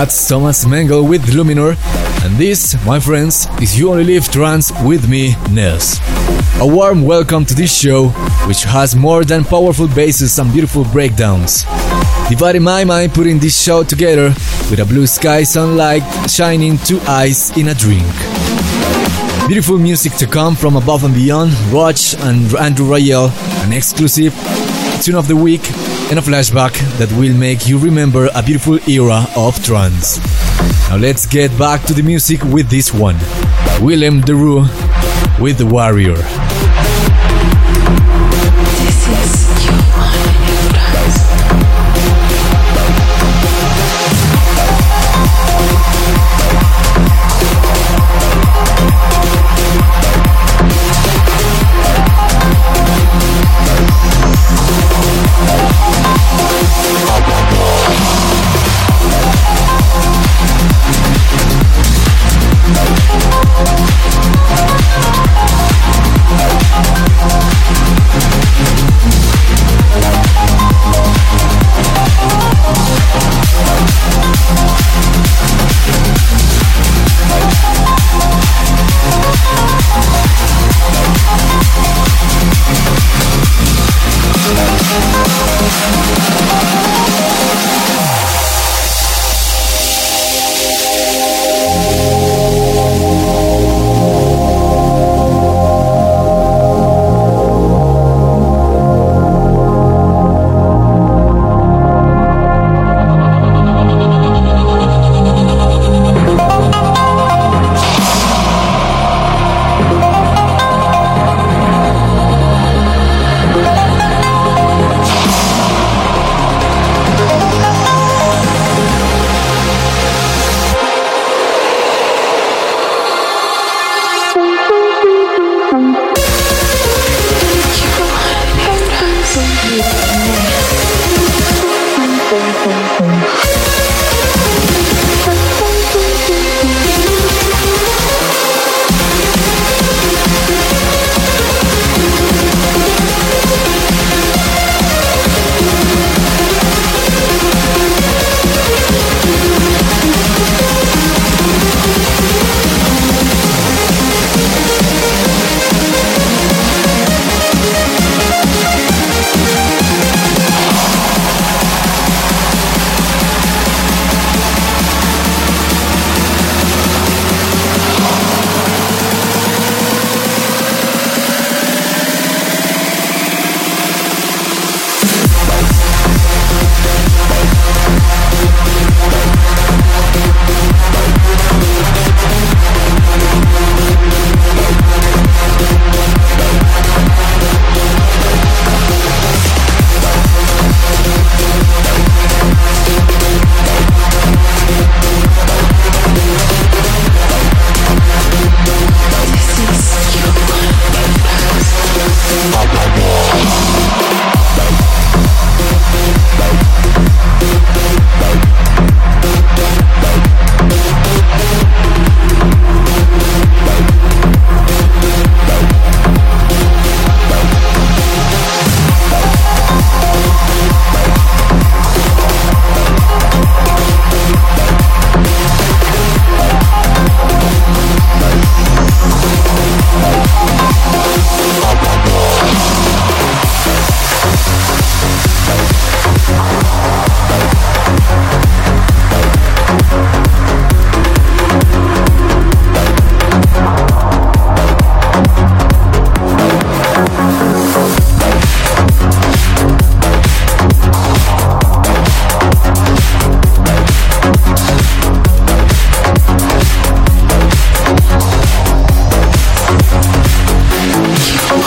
That's Thomas Mengel with Luminor, and this, my friends, is You Only Live Trance with me, Ness. A warm welcome to this show, which has more than powerful basses and beautiful breakdowns. Dividing my mind putting this show together with a blue sky sunlight shining two eyes in a drink. Beautiful music to come from above and beyond, Roach and Andrew Rayel, an exclusive tune of the week and a flashback that will make you remember a beautiful era of trance. Now let's get back to the music with this one. Willem de Roo with The Warrior.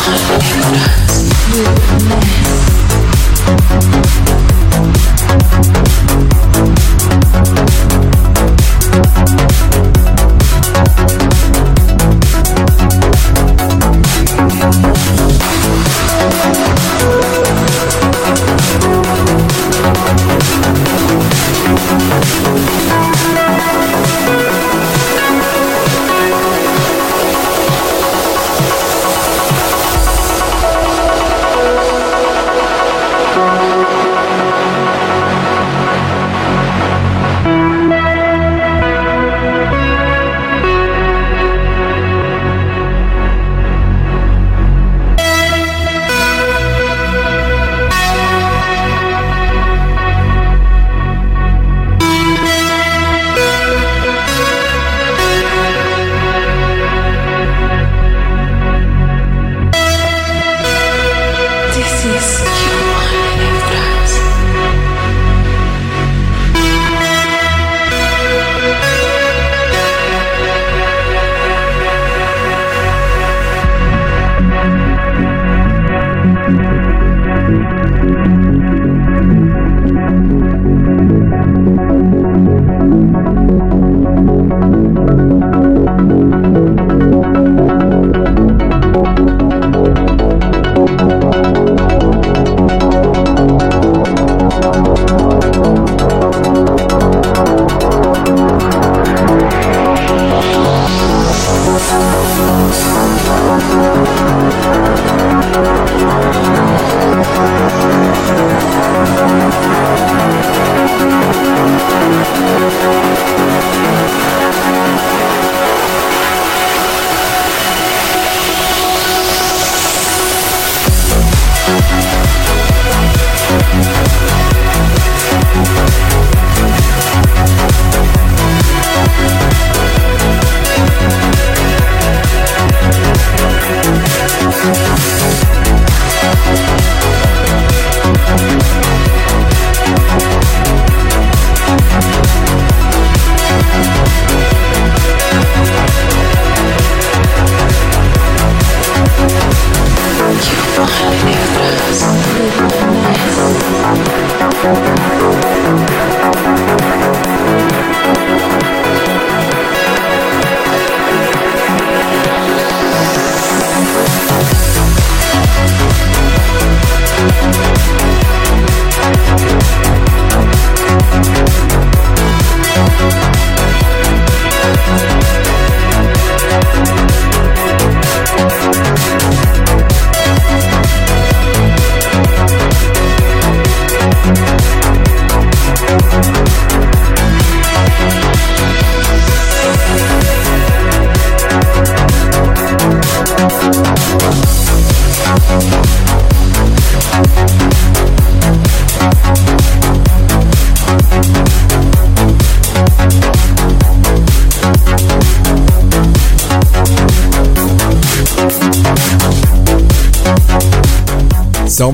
Computer.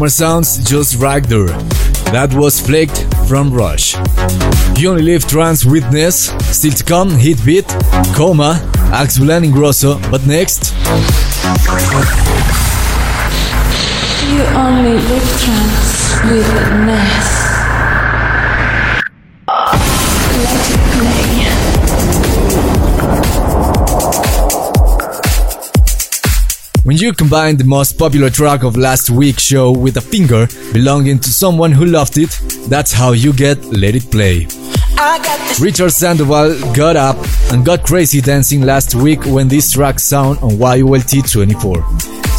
Sounds just there. That was Flaked from Rush. You only live trance witness, still to come, Hitbeat, coma, Axwell and Ingrosso, but next. You only live trance with When you combine the most popular track of last week's show with a finger belonging to someone who loved it, that's how you get Let It Play. Richard Sandoval got up and got crazy dancing last week when this track sound on YOLT 24.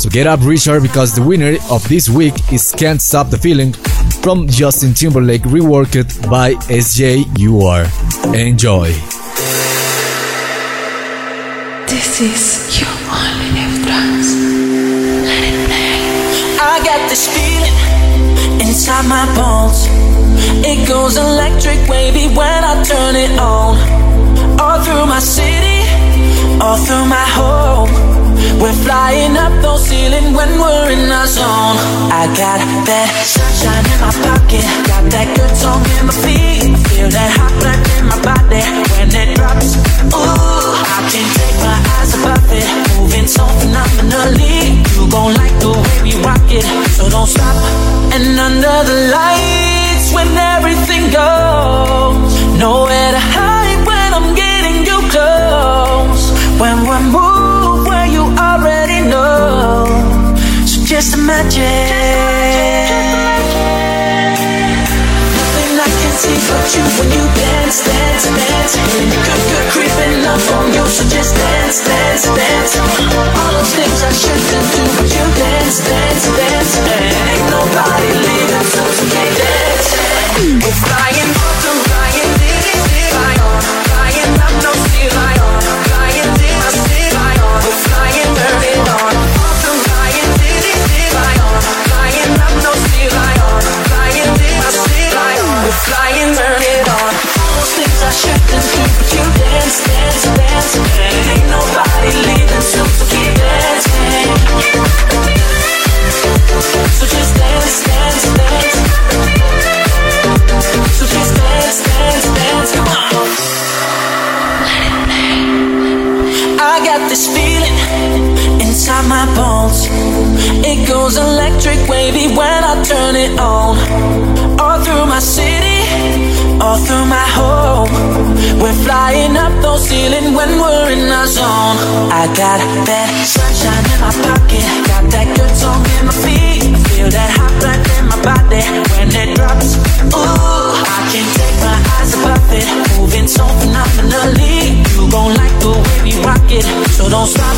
So get up Richard because the winner of this week is Can't Stop the Feeling from Justin Timberlake reworked by SJUR. Enjoy. This is your only live got this feeling inside my bones. It goes electric wavy when I turn it on. All through my city, all through my home. We're flying up those ceilings when we're in our zone. I got that sunshine in my pocket, got that good song in my feet. Feel that hot blood in my body when it drops. Ooh, I can't take my eyes above it, moving so phenomenally. You gon' like the way we rock it, so don't stop. And under the lights, when everything goes, nowhere to hide when I'm getting you close. When we're moving just imagine. Nothing I can see but you when you dance, dance, dance. Good, good creeping up on you. So just dance, dance, dance. All those things I shouldn't do, but you dance, dance, dance. Ain't nobody leaving, so you can't dance. We're flying, my bones. It goes electric wavy when I turn it on all through my city, all through my home. We're flying up those ceilings when we're in our zone. I got that sunshine in my pocket, got that good song in my feet. Feel that hot blood in my body when it drops. Ooh, I can't take my eyes above it, moving so phenomenally. You gon' like the way we rock it, so don't stop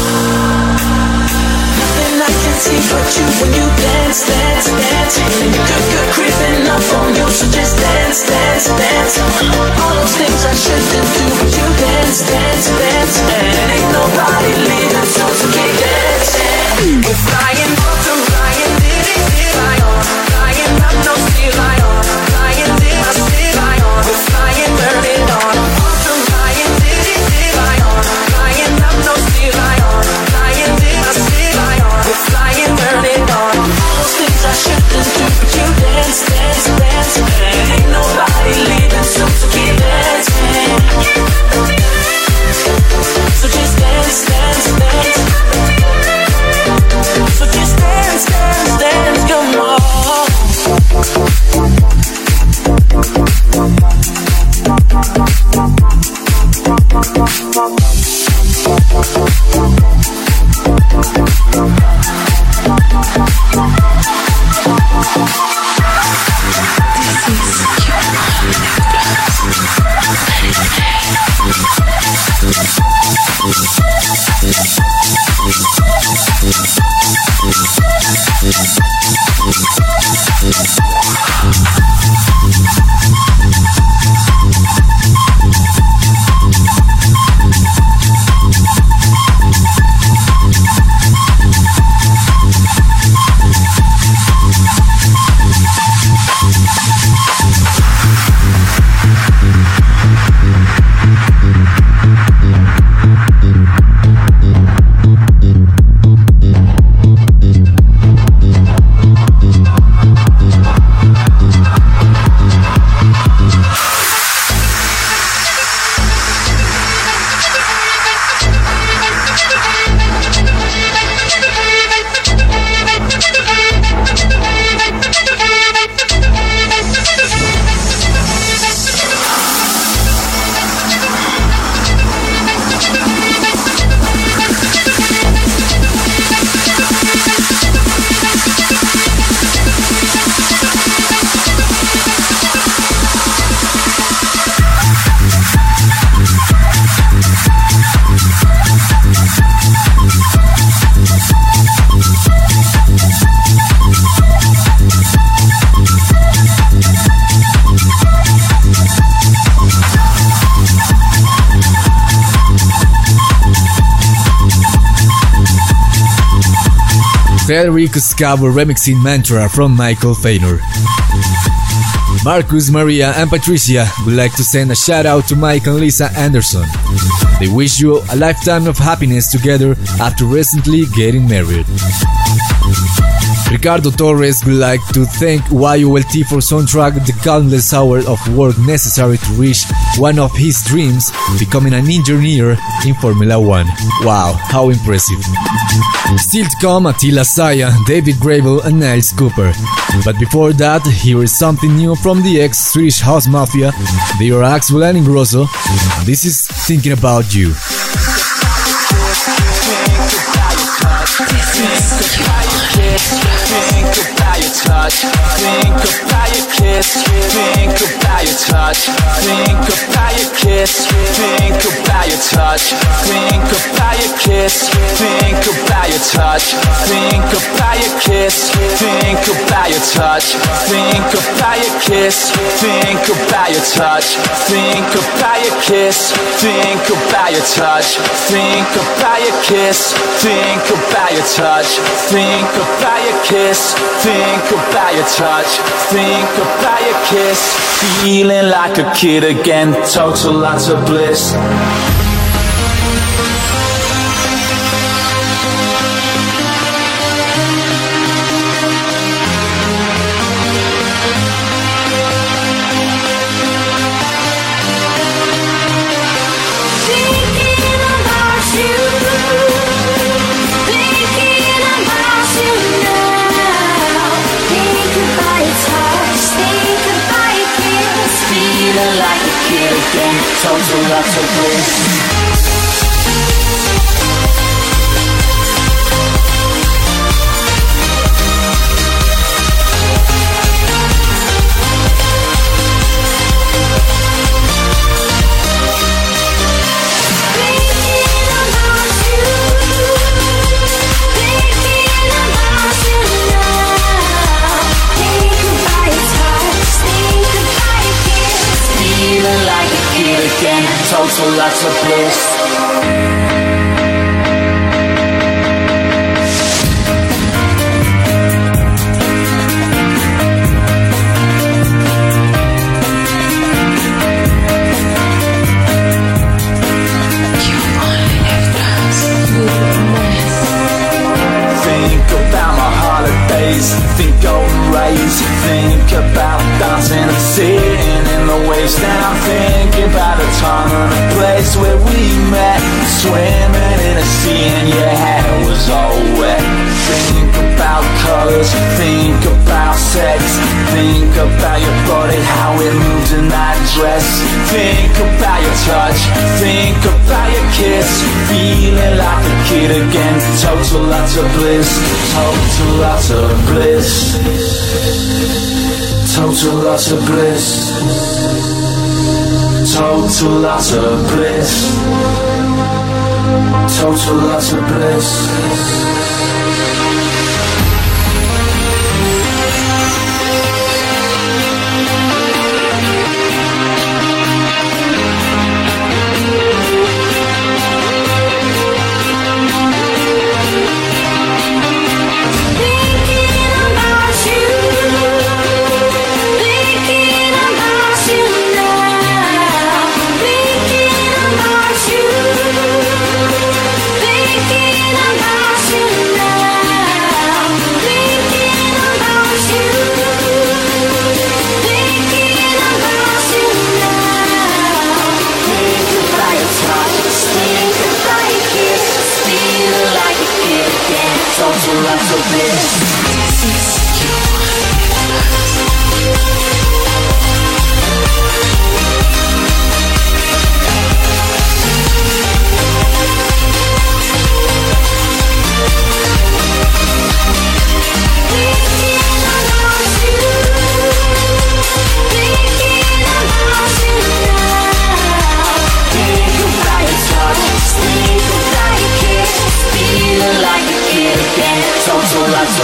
nothing I can see but you when you dance, dance, dance. Good, good creeping up on you, so just dance, dance, dance. All those things I shouldn't do, but you dance, dance, dance. And ain't nobody leaving, so keep dancing. We're flying, flying, flying, Federico Scavo remixing Mantra from Michael Feiner. Marcus, Maria, and Patricia would like to send a shout out to Mike and Lisa Anderson. They wish you a lifetime of happiness together after recently getting married. Ricardo Torres would like to thank YOLT for soundtrack the countless hours of work necessary to reach one of his dreams, becoming an engineer in Formula One. Wow, how impressive. Still to come Attila Syah, David Gravell and Niles Cooper. But before that, here is something new from the ex-Swedish House Mafia. They are Axwell and this is Thinking About You. Think about your touch. Think about your kiss. Think about your touch. Think about your kiss. Think about your touch. Think about your kiss. Think about your touch. Think about your kiss. Think about your touch. Think about your kiss. Think about your touch. Think about your kiss. Think about your touch. Think about your kiss. Think about your touch. Think about your kiss. Think about your touch. Think about your kiss. Feeling like a kid again. Total lots of bliss. Total lots Total lots of bliss. Total of bliss, total of bliss, total of bliss, total of bliss, total lots of bliss.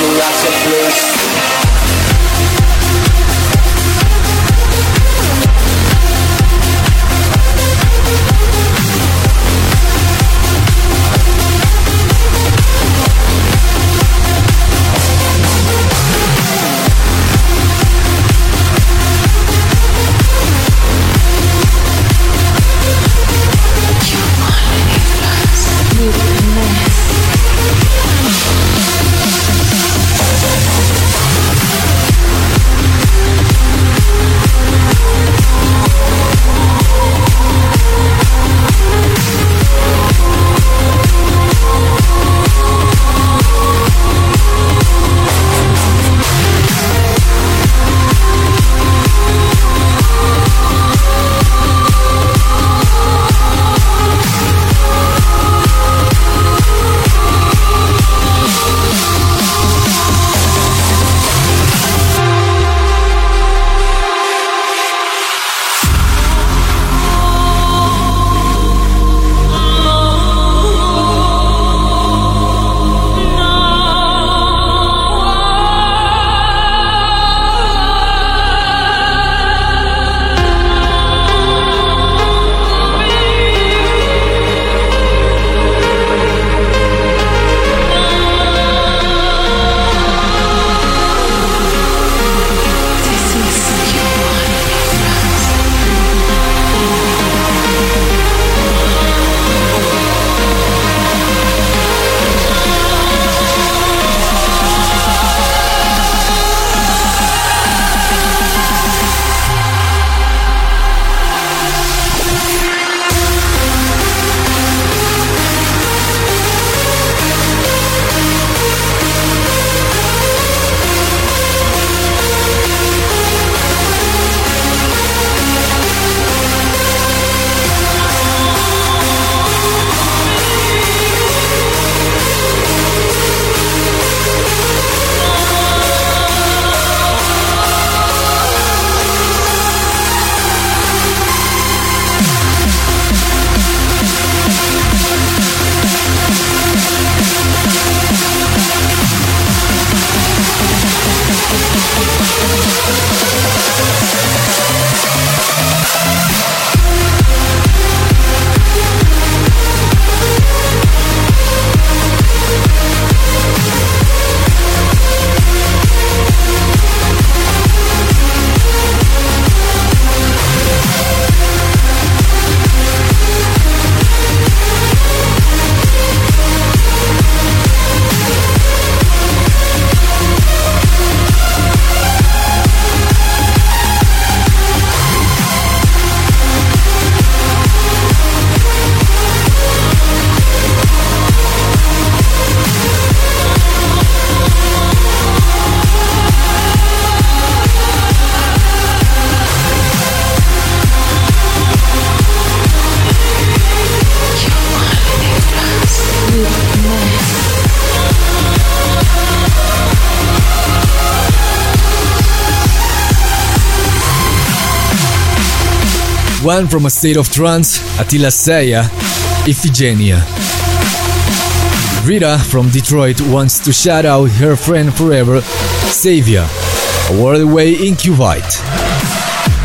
Jurassic Blues From a state of trance, Attila Syah, Iphigenia. Rita from Detroit wants to shout out her friend forever, Savia, a world away in Kuwait.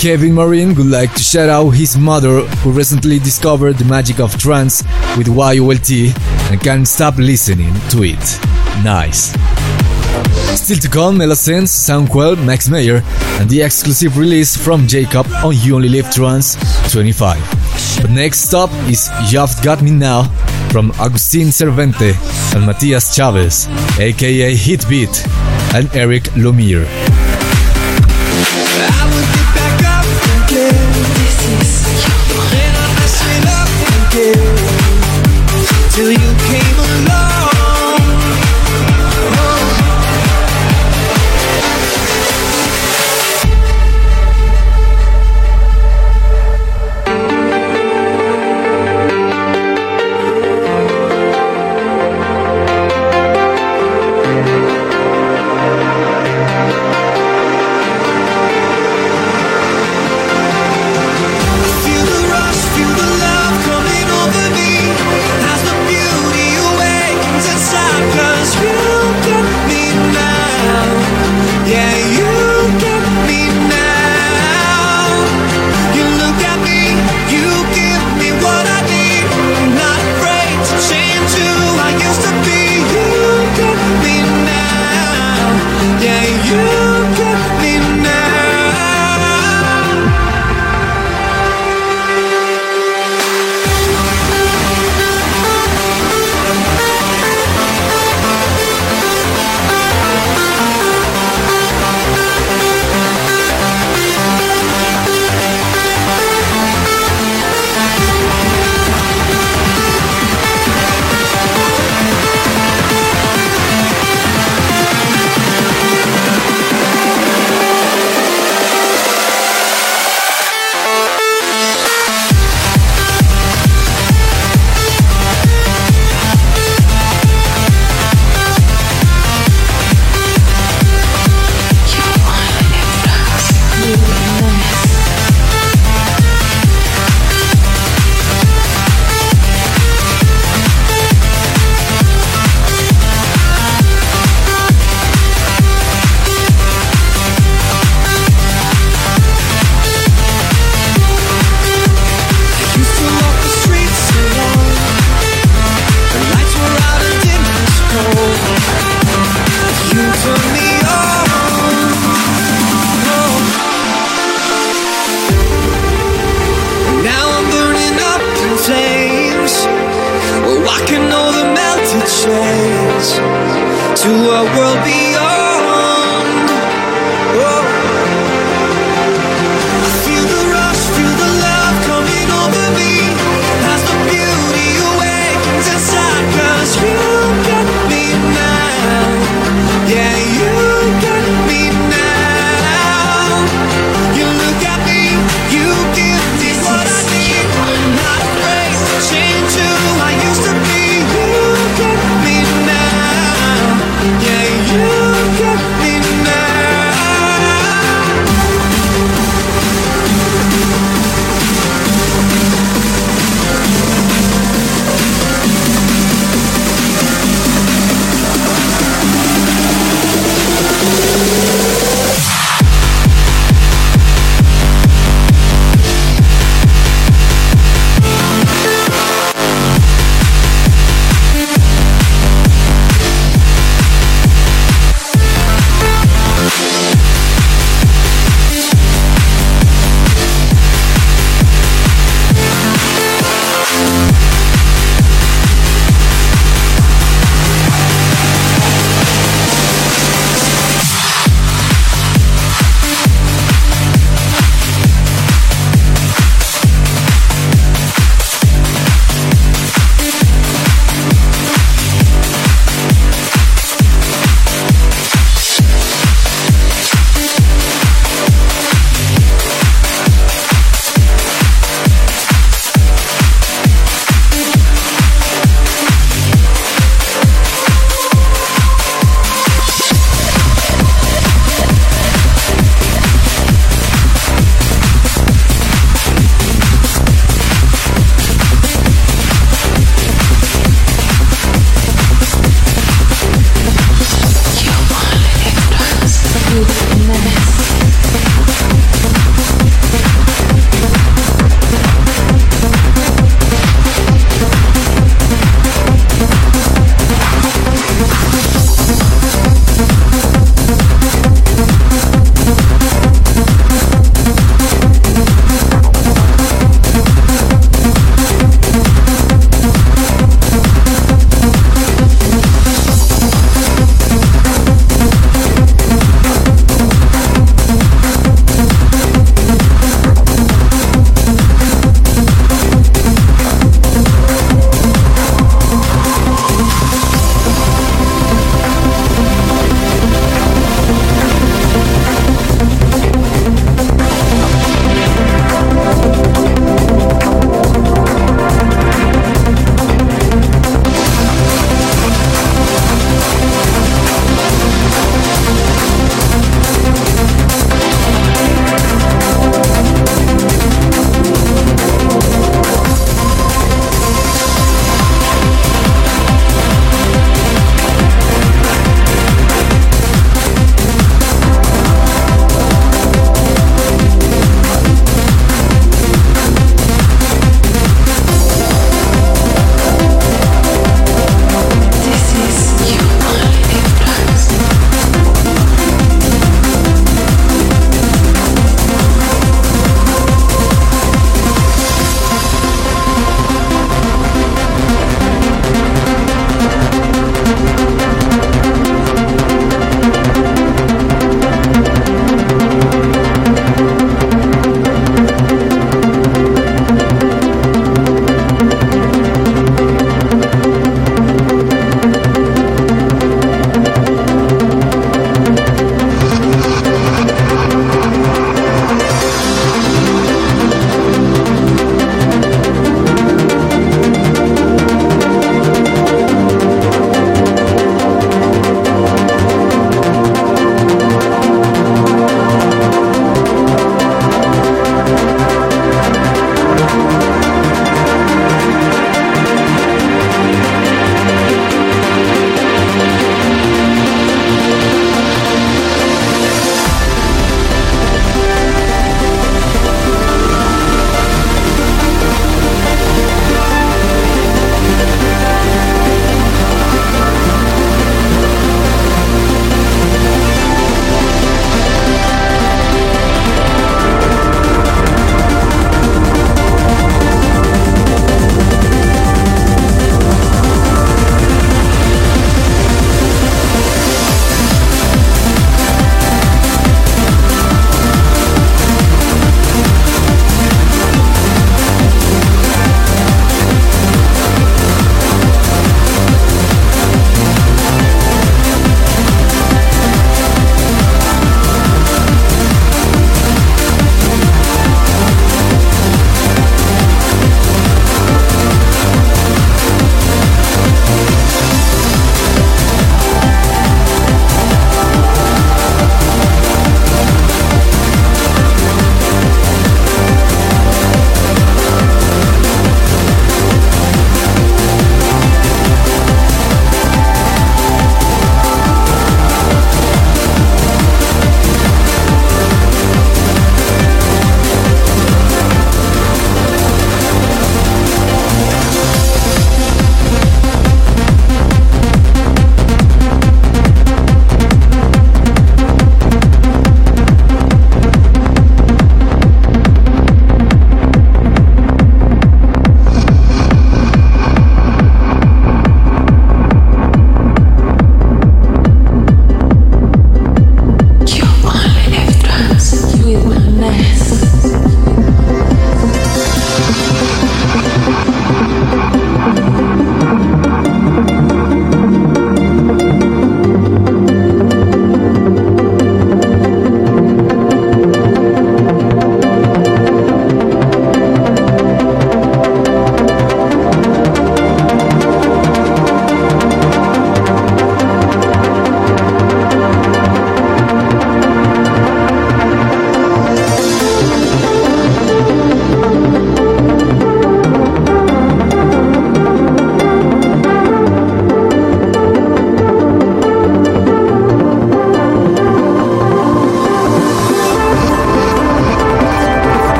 Kevin Marine would like to shout out his mother who recently discovered the magic of trance with YOLT and can't stop listening to it. Nice. Still to come, Melasens, Soundquell, Max Mayer, and the exclusive release from Jacob on You Only Live Trance 25. But next stop is You've Got Me Now from Agustin Cervente and Matias Chavez, aka Hitbeat, and Eric Lumiere.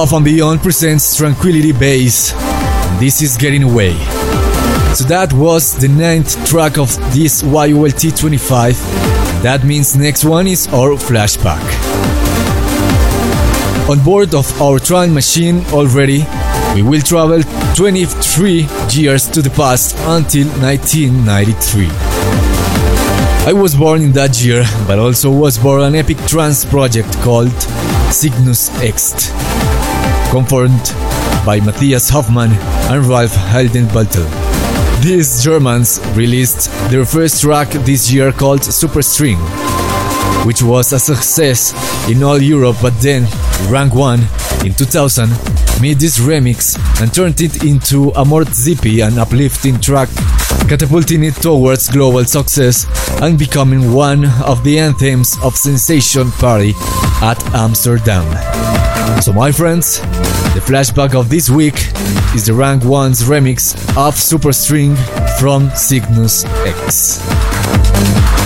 Above and Beyond presents Tranquility Base. This is Getting Away. So that was the ninth track of this YOLT 25. That means next one is our flashback. On board of our time machine already, we will travel 23 years to the past until 1993. I was born in that year, but also was born an epic trance project called Cygnus X, confirmed by Matthias Hoffmann and Ralf Hildenbeutel. These Germans released their first track this year called Superstring, which was a success in all Europe, but then Rank 1 in 2000 made this remix and turned it into a more zippy and uplifting track, catapulting it towards global success and becoming one of the anthems of Sensation Party at Amsterdam. So, my friends, the flashback of this week is the Rank 1's remix of Superstring from Cygnus X.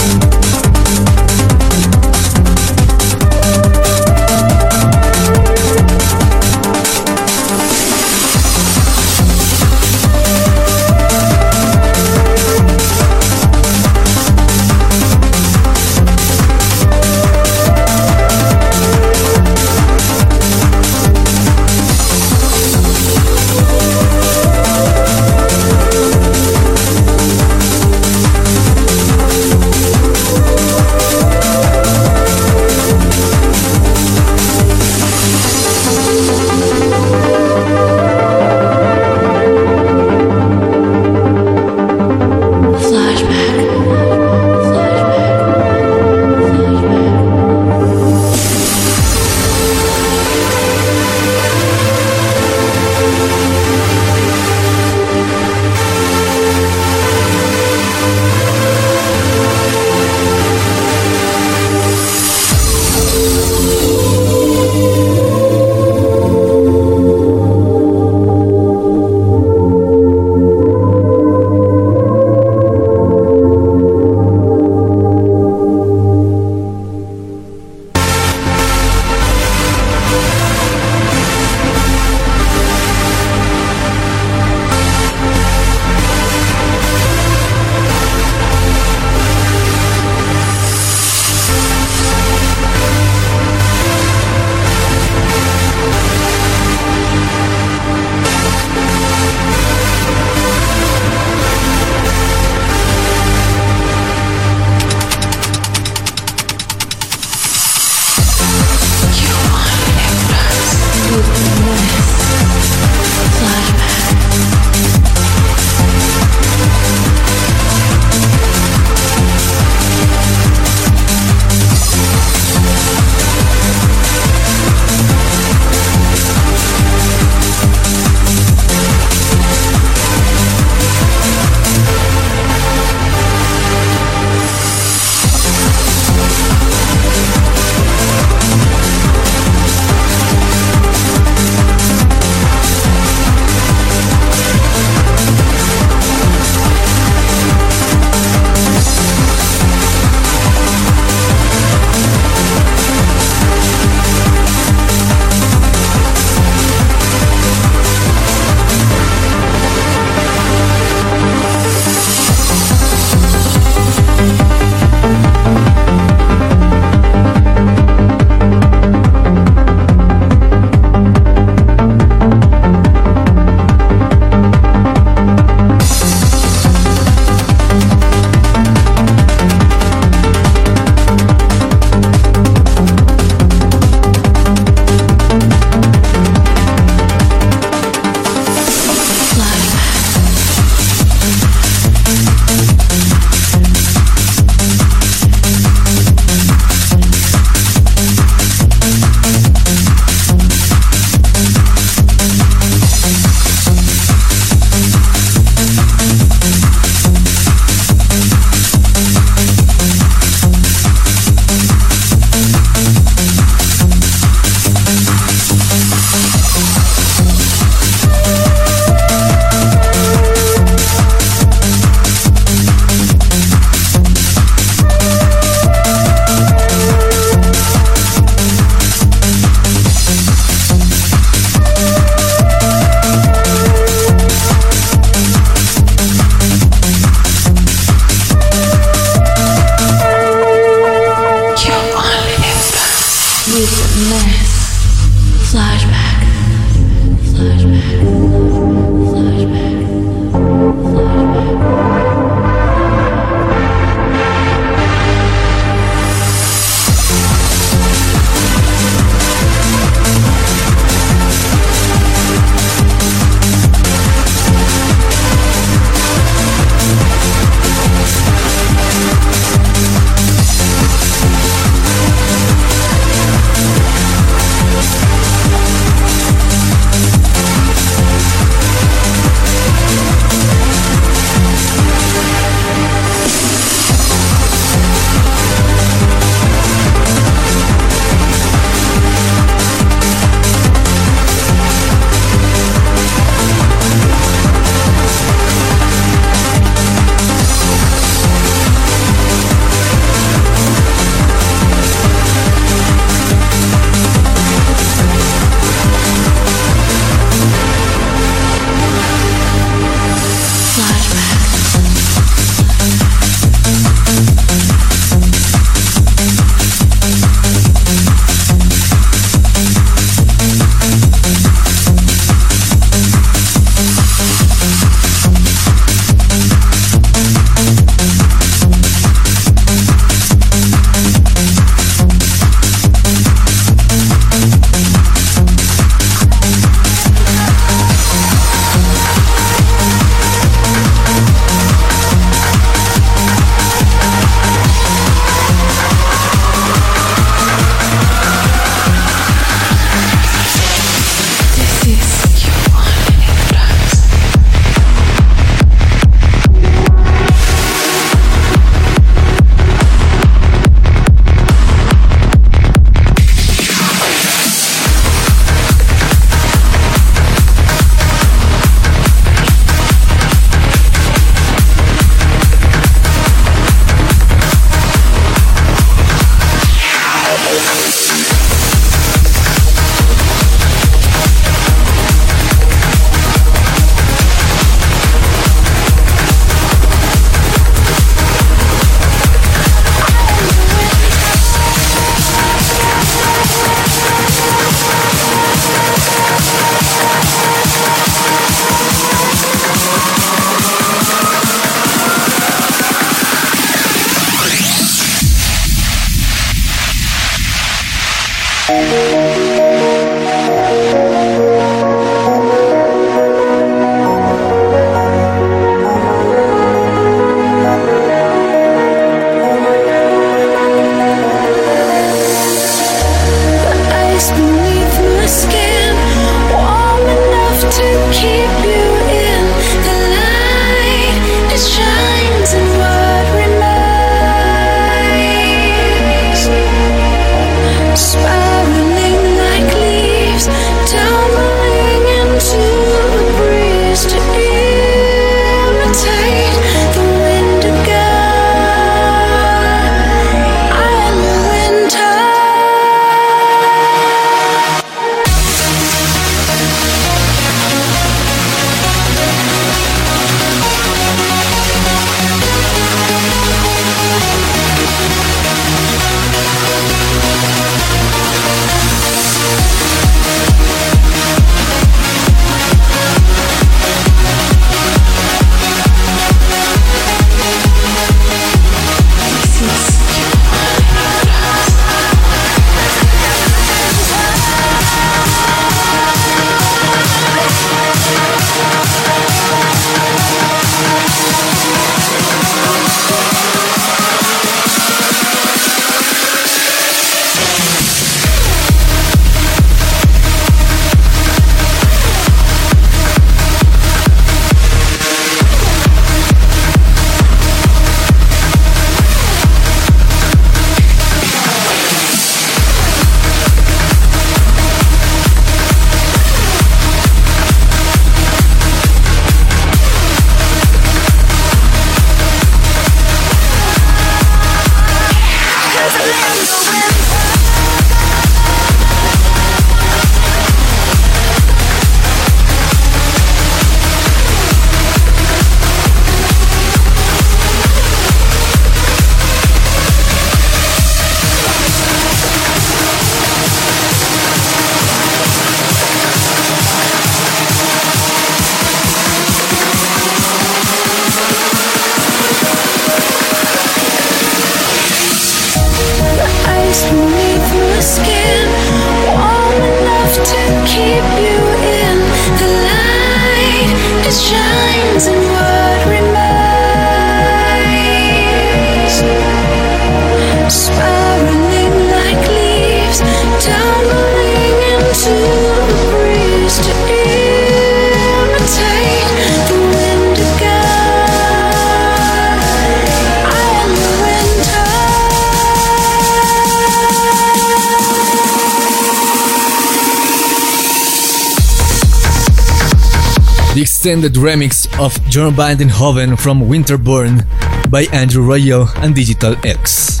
extended remix of John Hoven from Winterborn by Andrew Rayel and Digital X.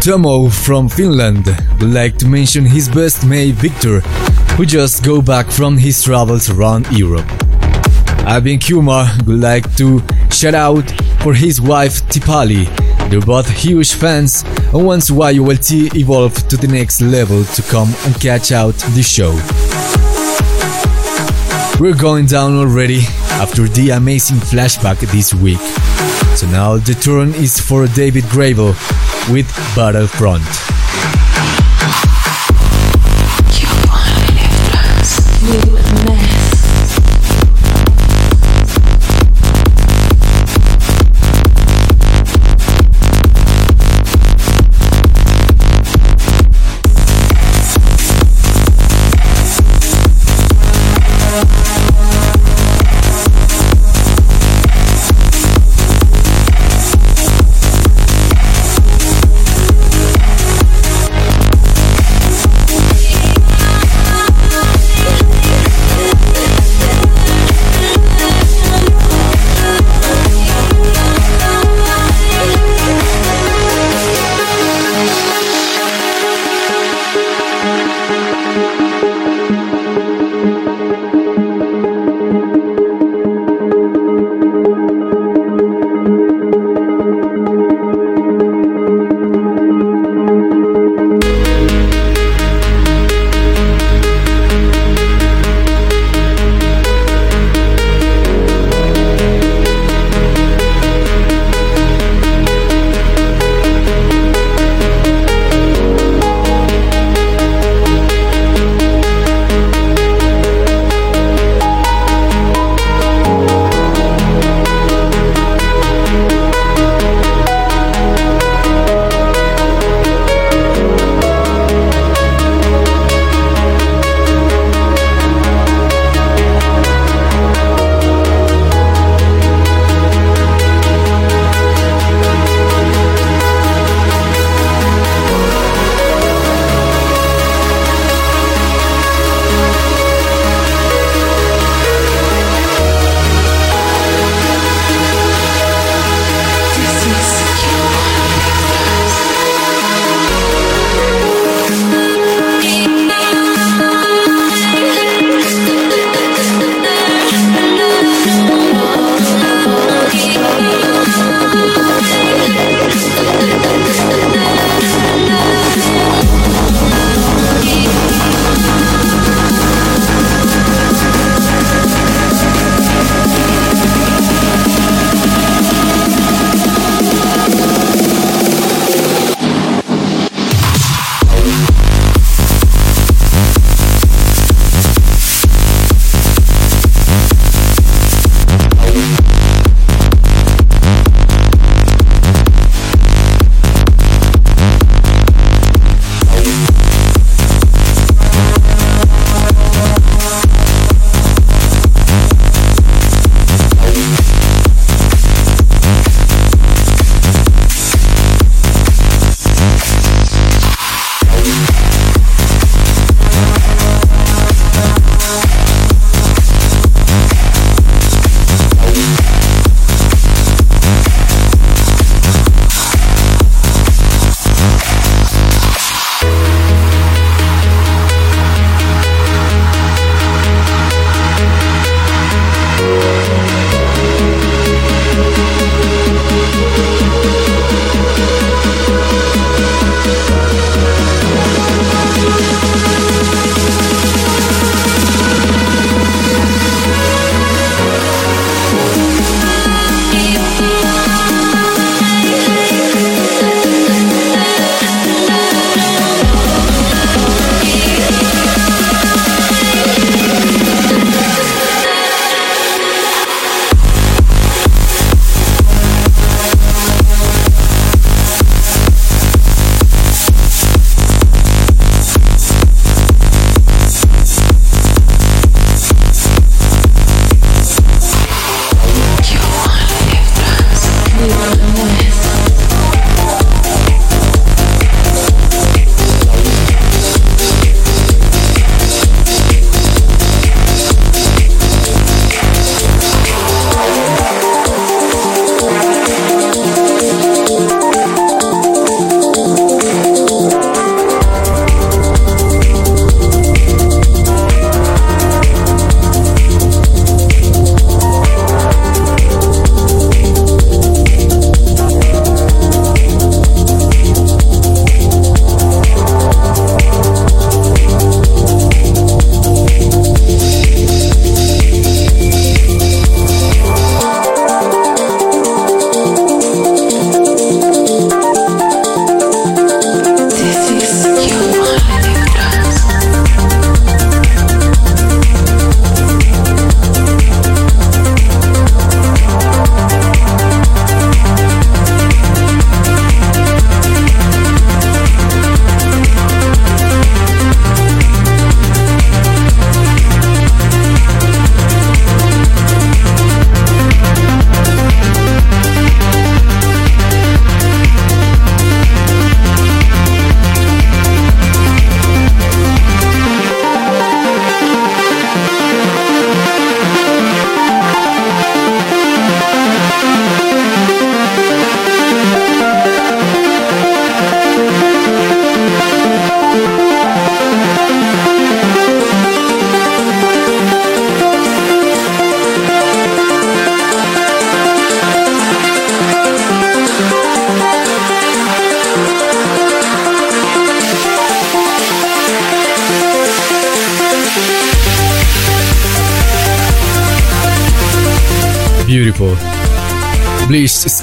Tomo from Finland would like to mention his best mate Victor, who just go back from his travels around Europe. Abin Kumar would like to shout out for his wife Tipali. They're both huge fans and wants YOLT evolve to the next level to come and catch out the show. We're going down already after the amazing flashback this week. So now the turn is for David Gravell with Battlefront.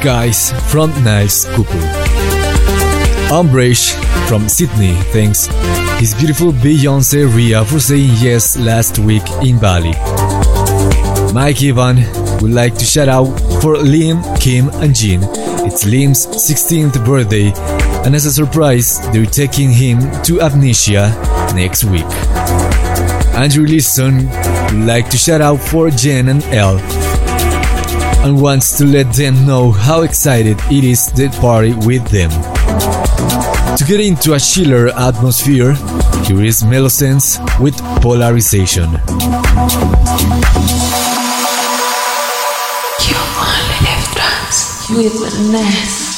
Skies from Niles Cooper. Umbrage from Sydney thanks his beautiful Beyonce Ria for saying yes last week in Bali. Mike Ivan would like to shout out for Liam, Kim, and Jean. It's Liam's 16th birthday, and as a surprise, they're taking him to Amnesia next week. Andrew Leeson would like to shout out for Jen and Elle and wants to let them know how excited it is to party with them. To get into a chiller atmosphere, here is Melosense with Polarization. You only live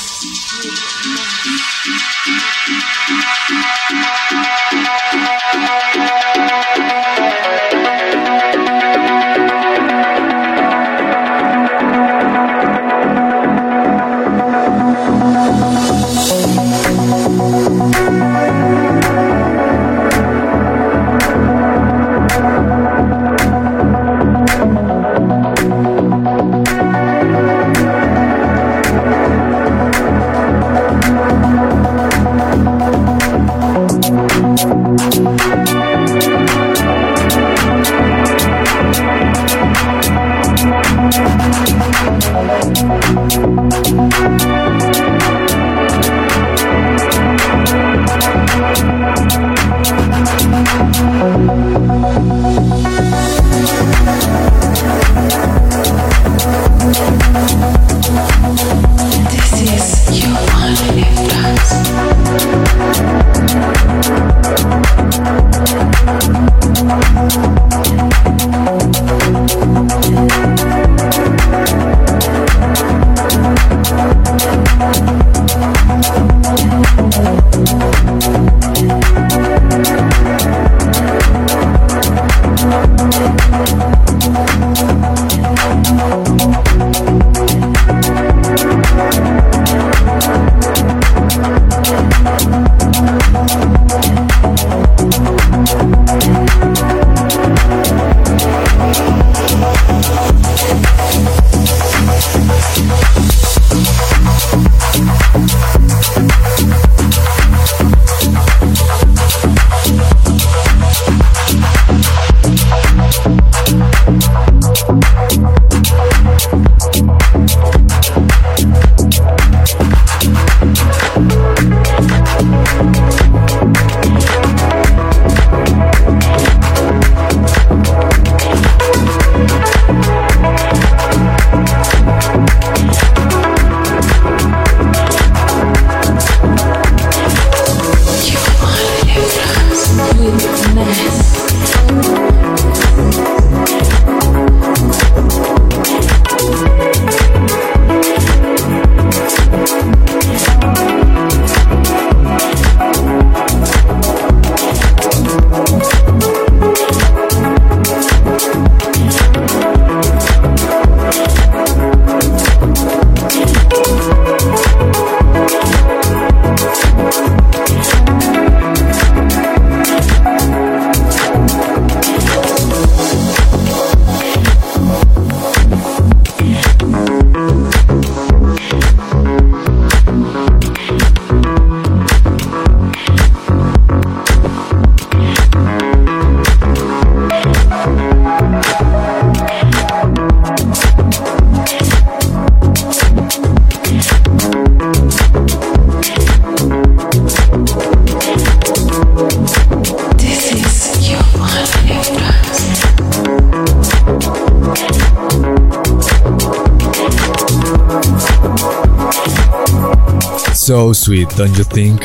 sweet, don't you think?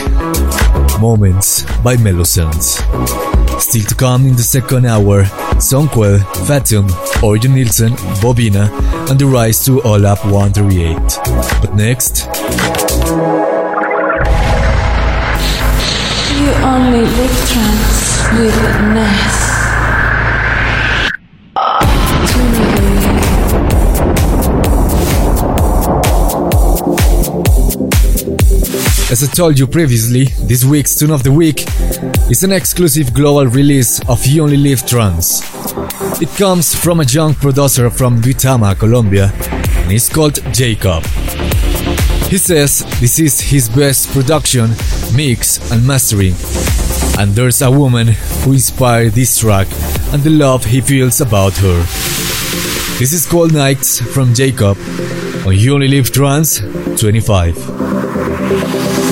Moments by Melosense. Still to come in the second hour, Sonquel, Fatum, Orjan Nilsen, Bobina, and the rise to All Up 138. But next, You only live trance with Ness. As I told you previously, this week's Tune of the Week is an exclusive global release of You Only Live Trance. It comes from a young producer from Duitama, Colombia, and it's called Jacob. He says this is his best production, mix, and mastering. And there's a woman who inspired this track and the love he feels about her. This is called Nights from Jacob on You Only Live Trance 25 thank you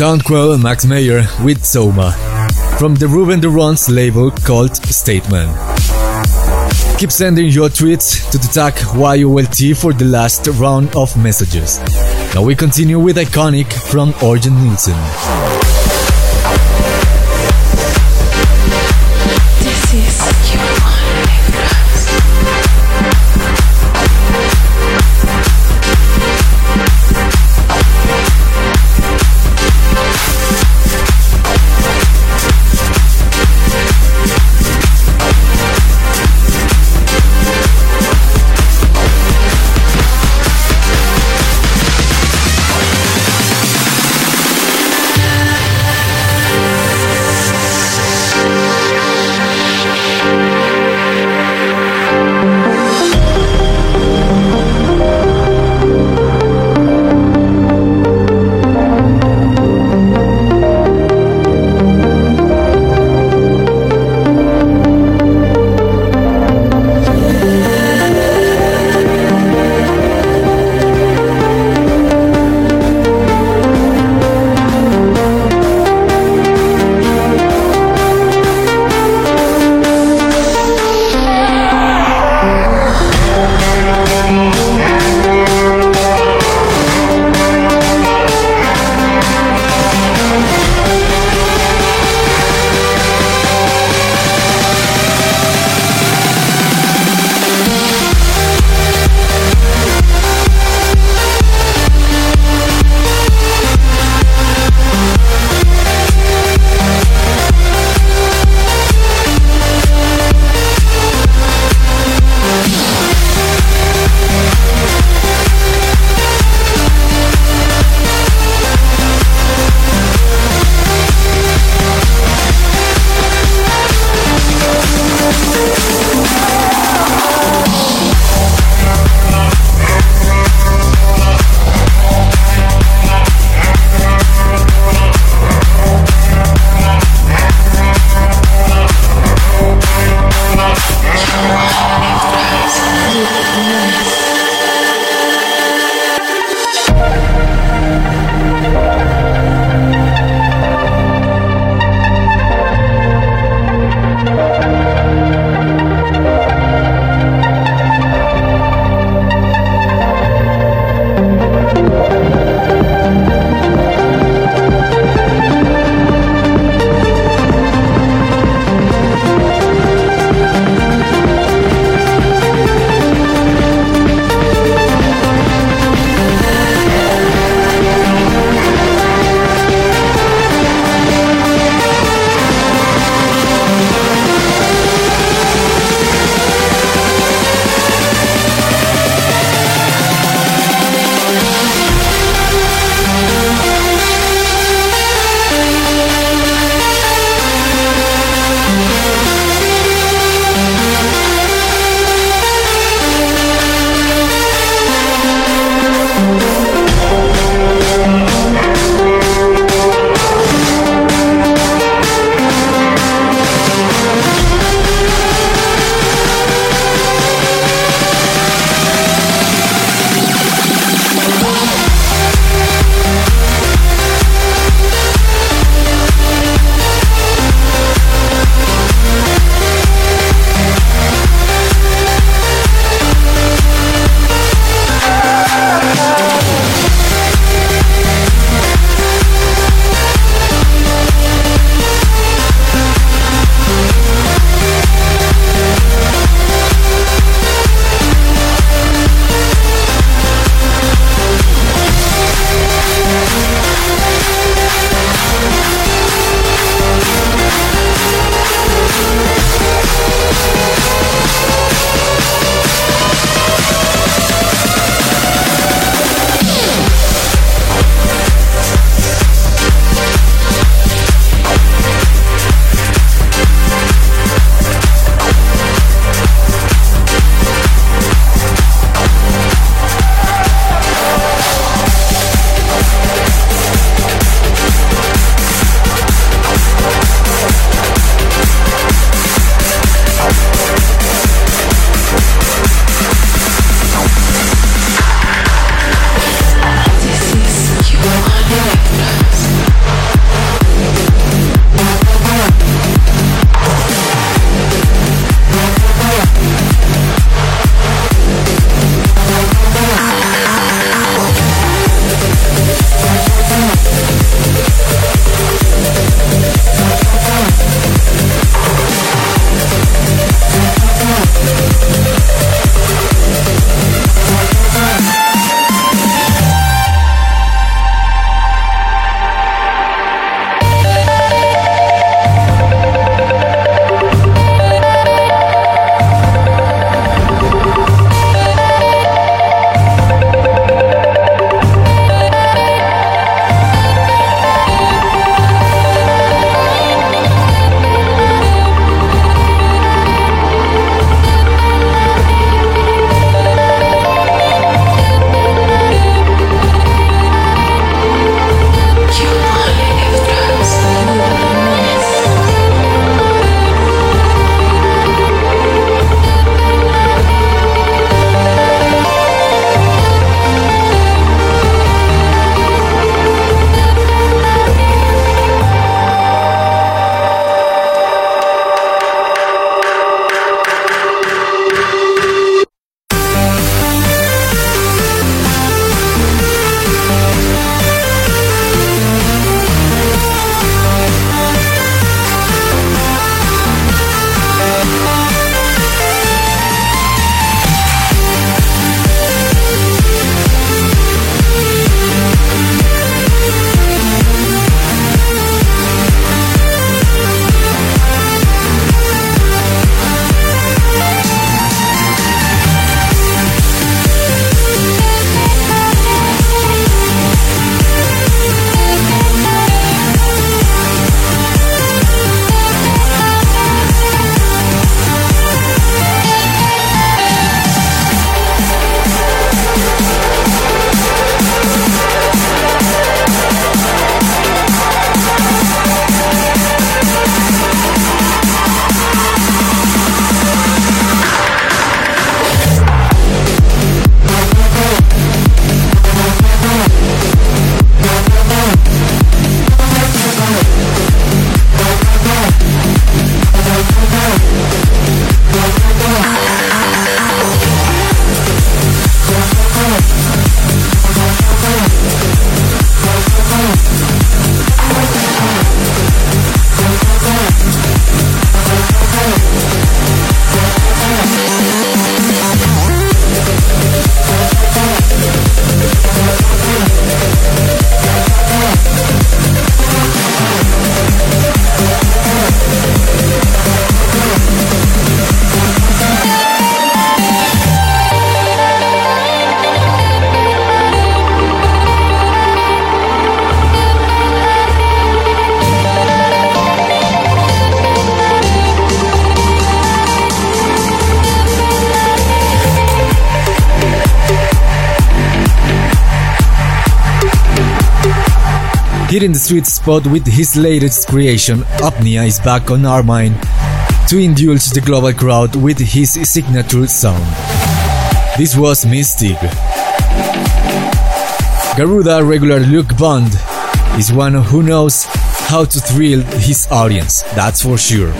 Soundquelle and Max Mayer with Soma from the Ruben Ronde label called Statement. Keep sending your tweets to the tag YOLT for the last round of messages. Now we continue with Iconic from Orjan Nilsen. Hitting the sweet spot with his latest creation, Apnea is back on our mind to indulge the global crowd with his signature sound. This was Mystic. Garuda regular Luke Bond is one who knows how to thrill his audience, that's for sure.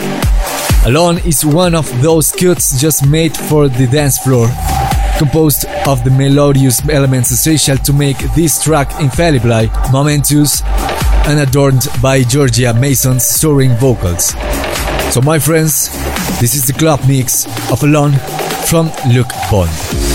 Alone is one of those cuts just made for the dance floor, composed of the melodious elements essential to make this track infallibly momentous and adorned by Georgia Mason's soaring vocals. So, my friends, this is the club mix of Alone from Luke Bond.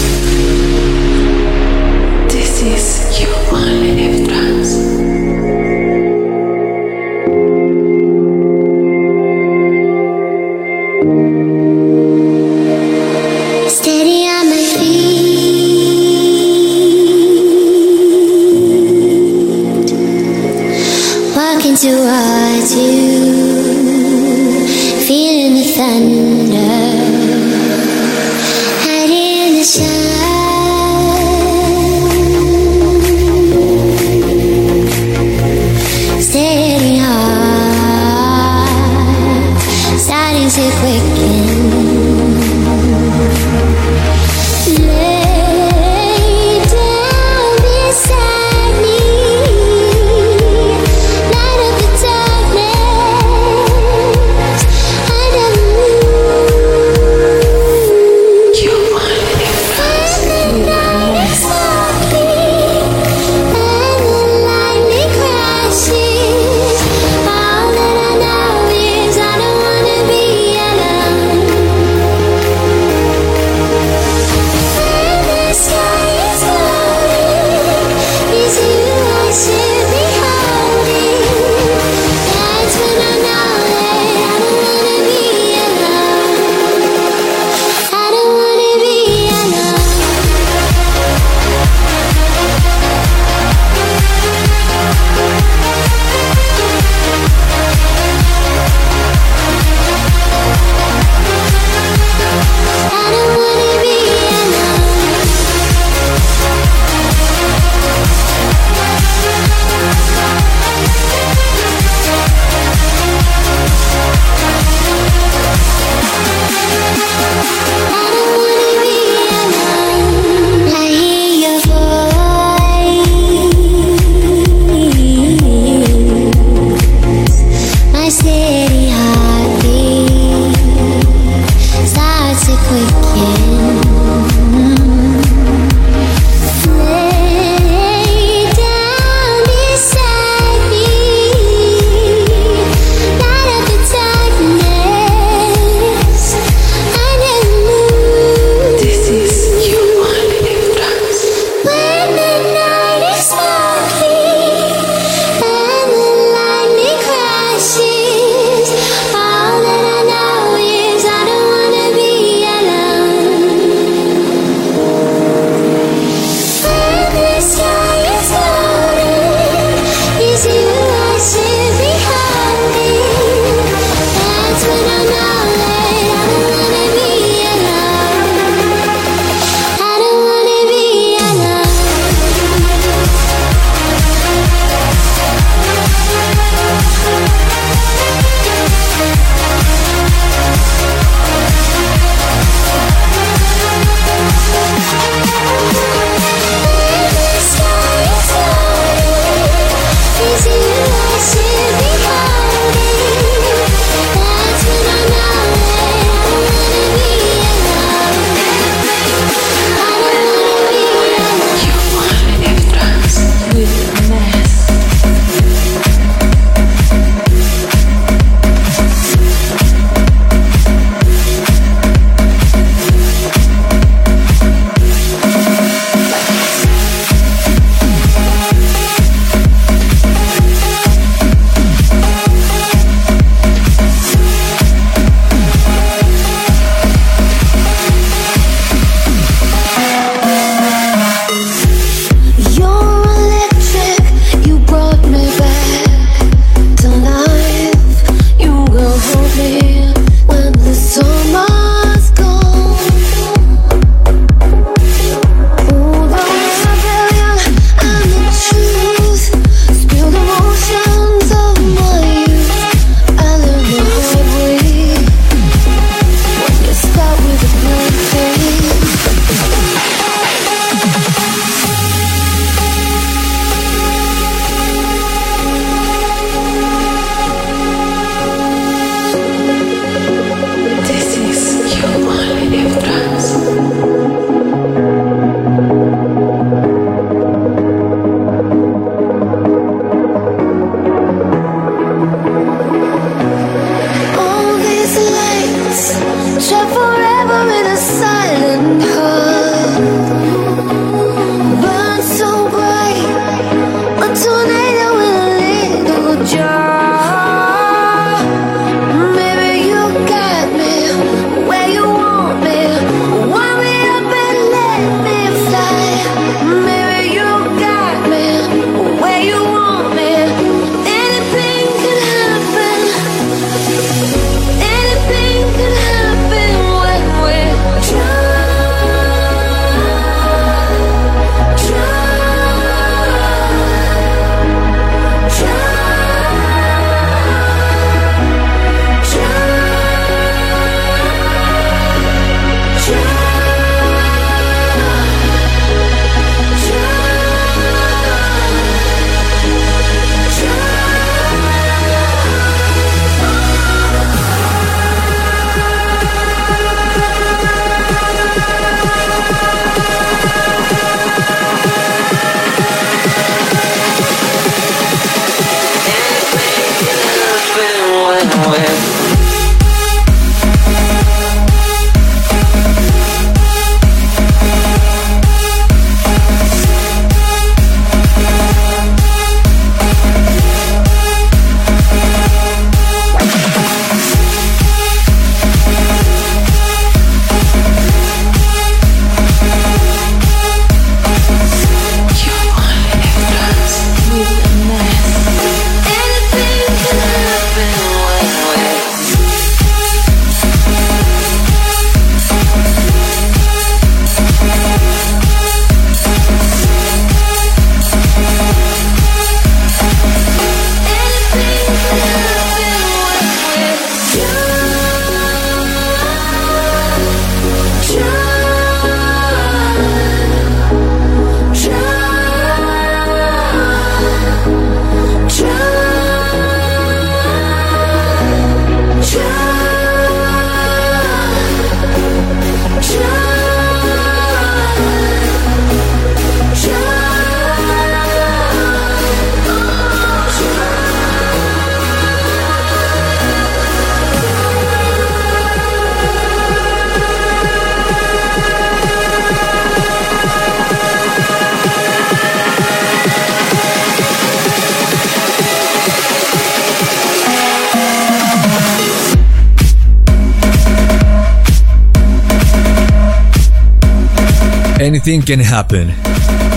Anything can happen,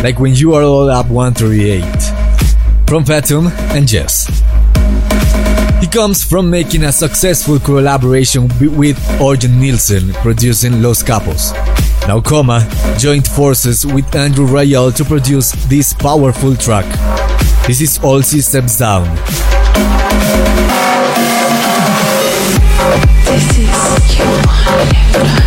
like when you are all up 138. From Fatum and Jess. He comes from making a successful collaboration with Orjan Nilsen producing Los Capos. Now KhoMha joined forces with Andrew Rayel to produce this powerful track. This is All Systems Down. This is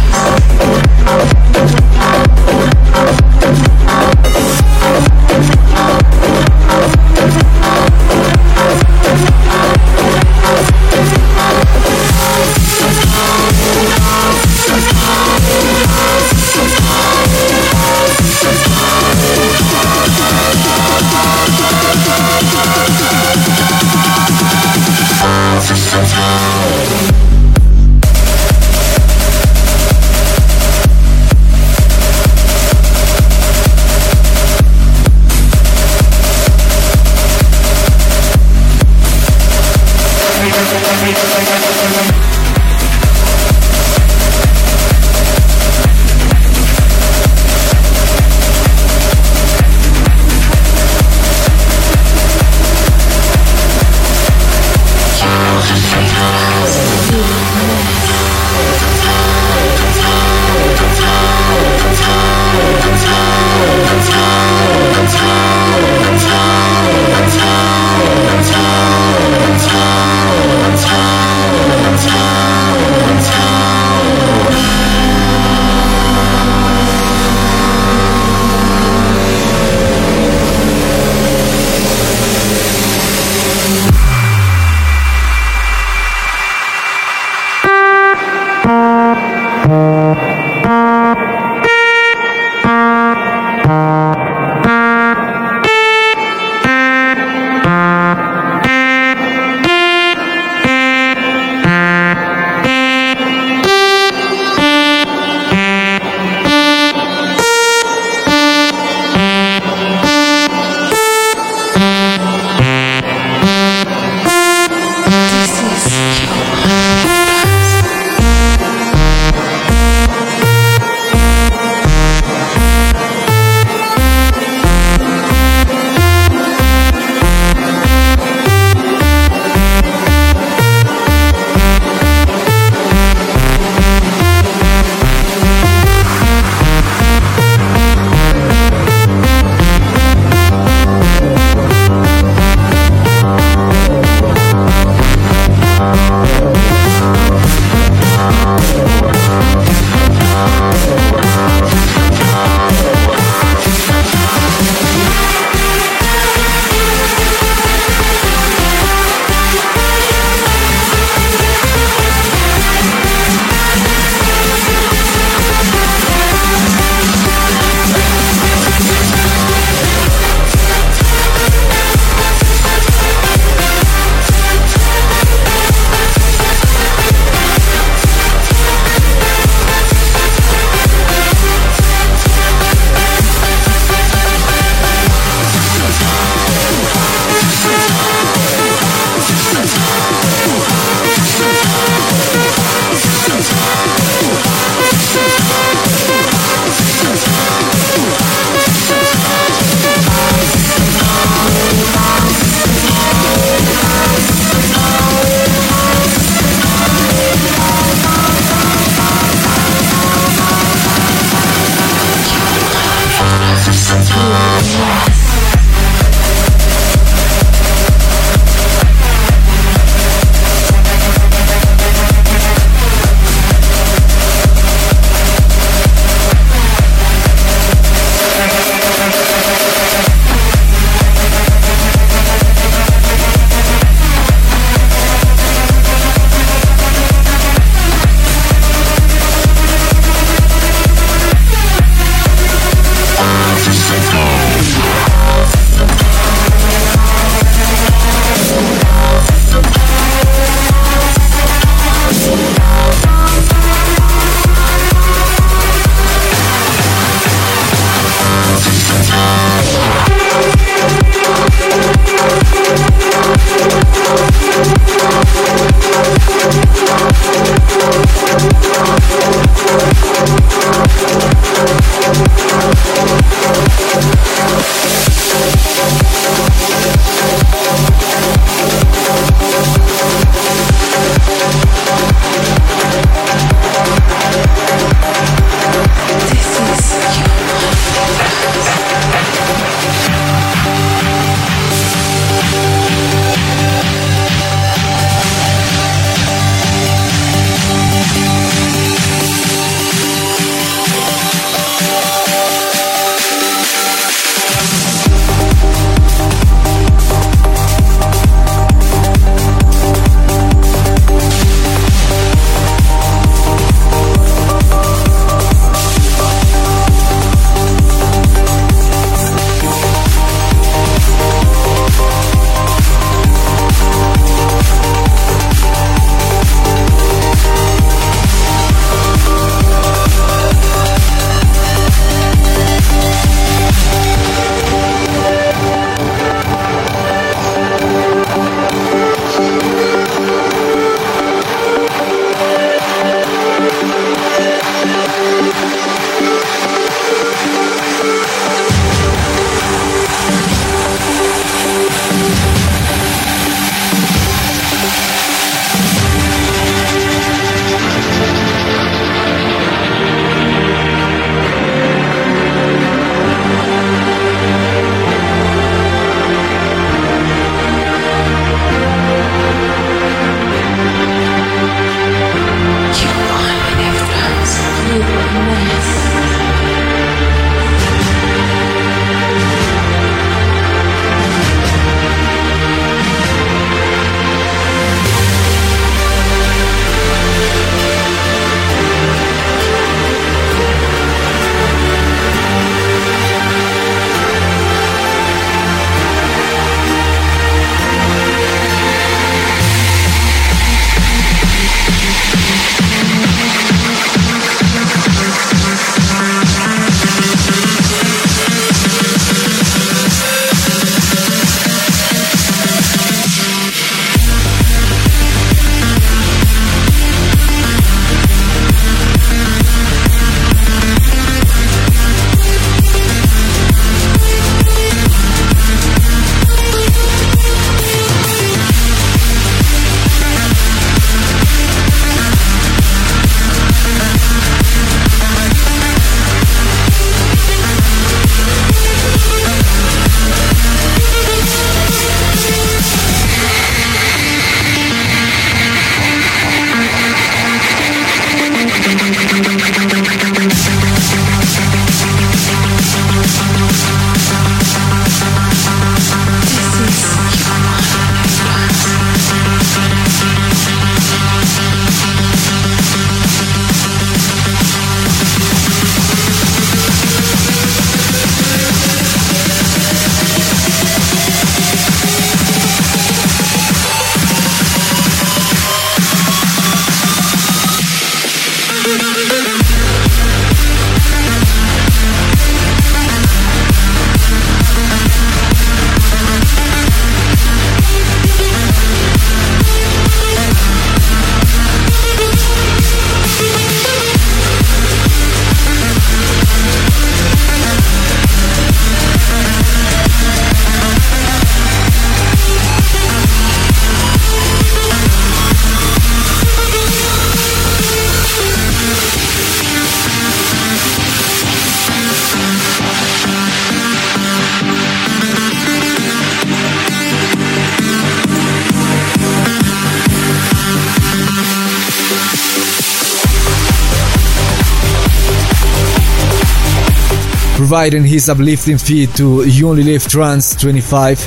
providing his uplifting feed to You Only Live Trance 25,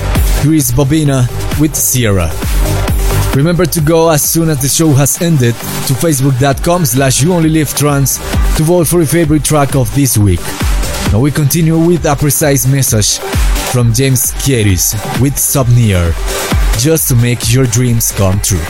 Chris Bobina with Sierra. Remember to go as soon as the show has ended to facebook.com slash you only live trance to vote for your favorite track of this week. Now we continue with a precise message from James Kieris with Subnear, just to make your dreams come true.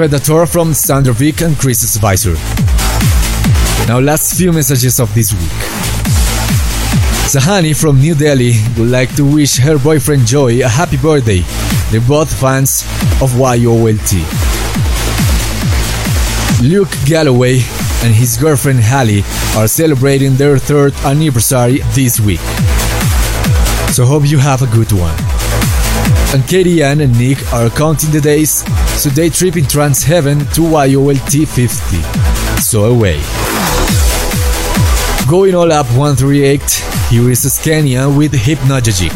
Predator from Sandra Vick and Chris Spicer. Now last few messages of this week. Sahani from New Delhi would like to wish her boyfriend Joy a happy birthday. They're both fans of YOLT. Luke Galloway and his girlfriend Hallie are celebrating their third anniversary this week. So hope you have a good one. And Katie Ann and Nick are counting the days, they trip in trance heaven to YOLT 50. So away. Going all up 138, here is Scania with Hypnagogic.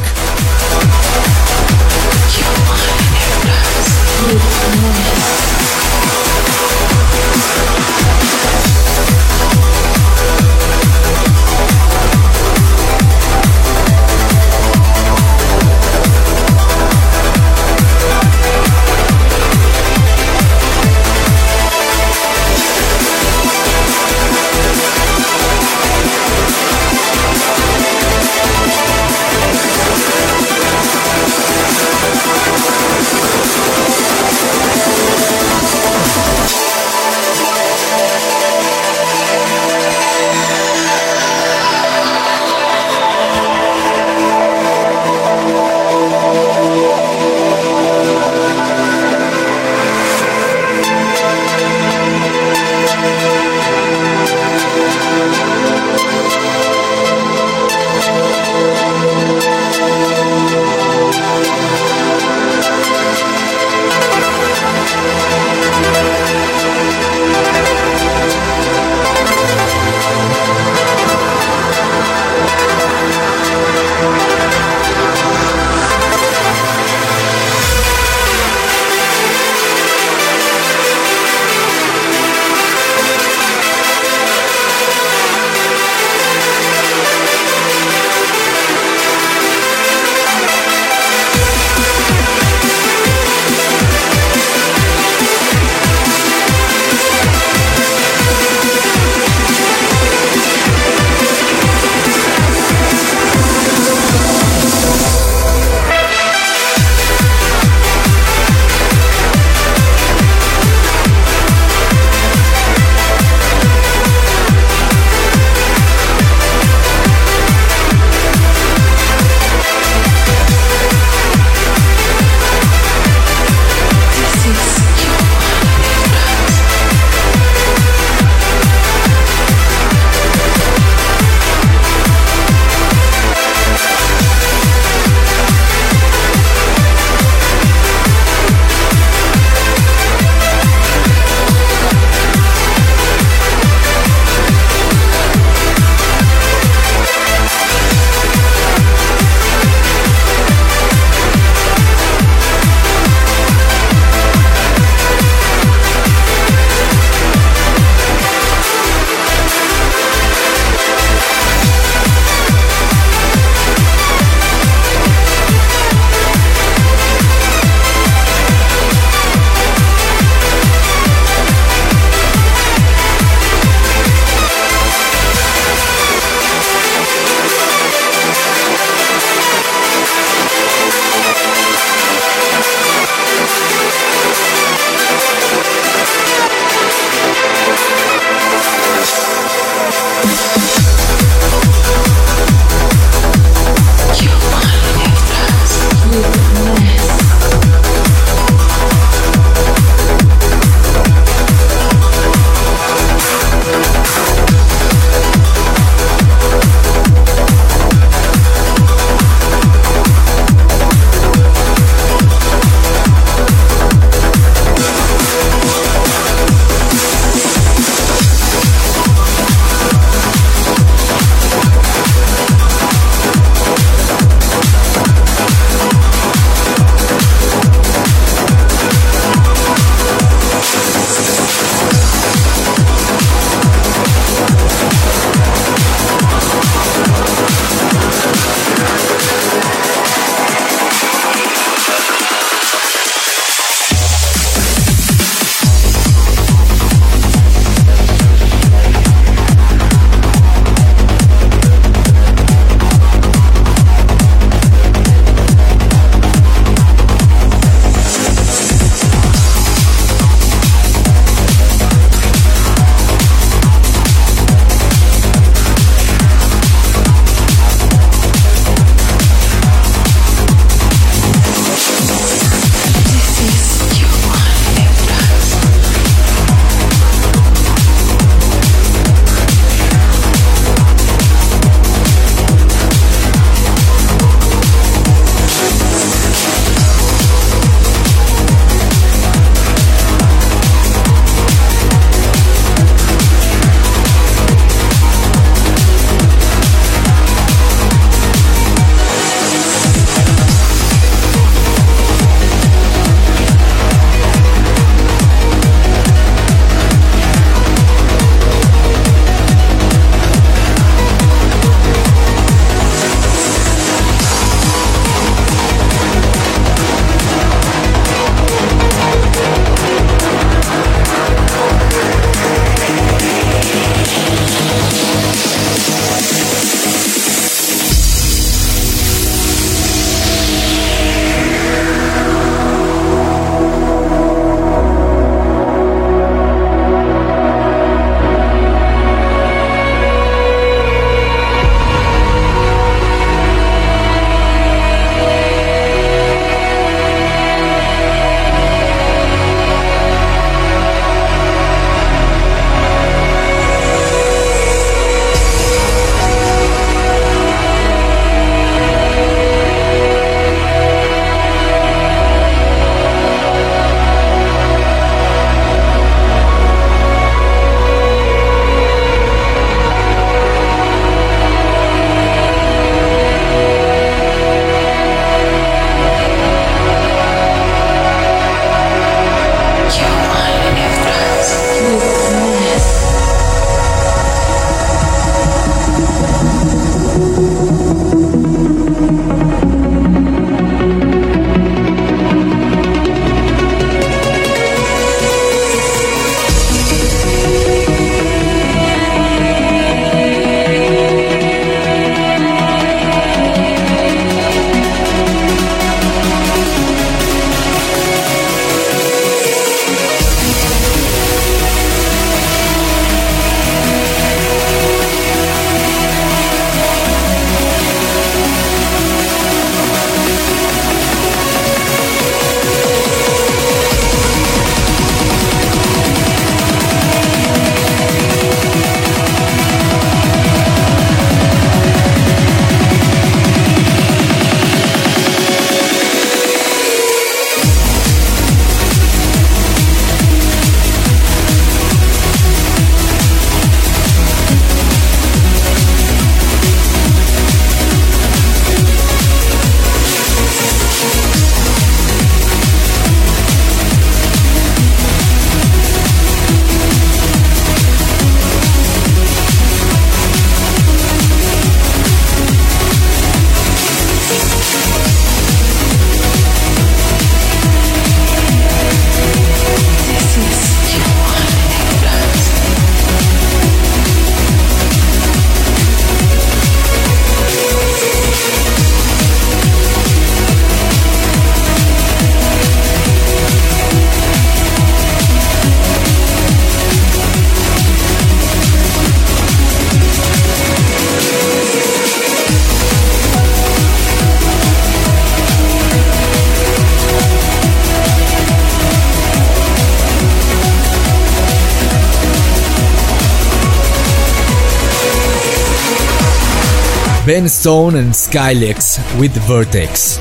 Ben Stone and Skylex with Vertex.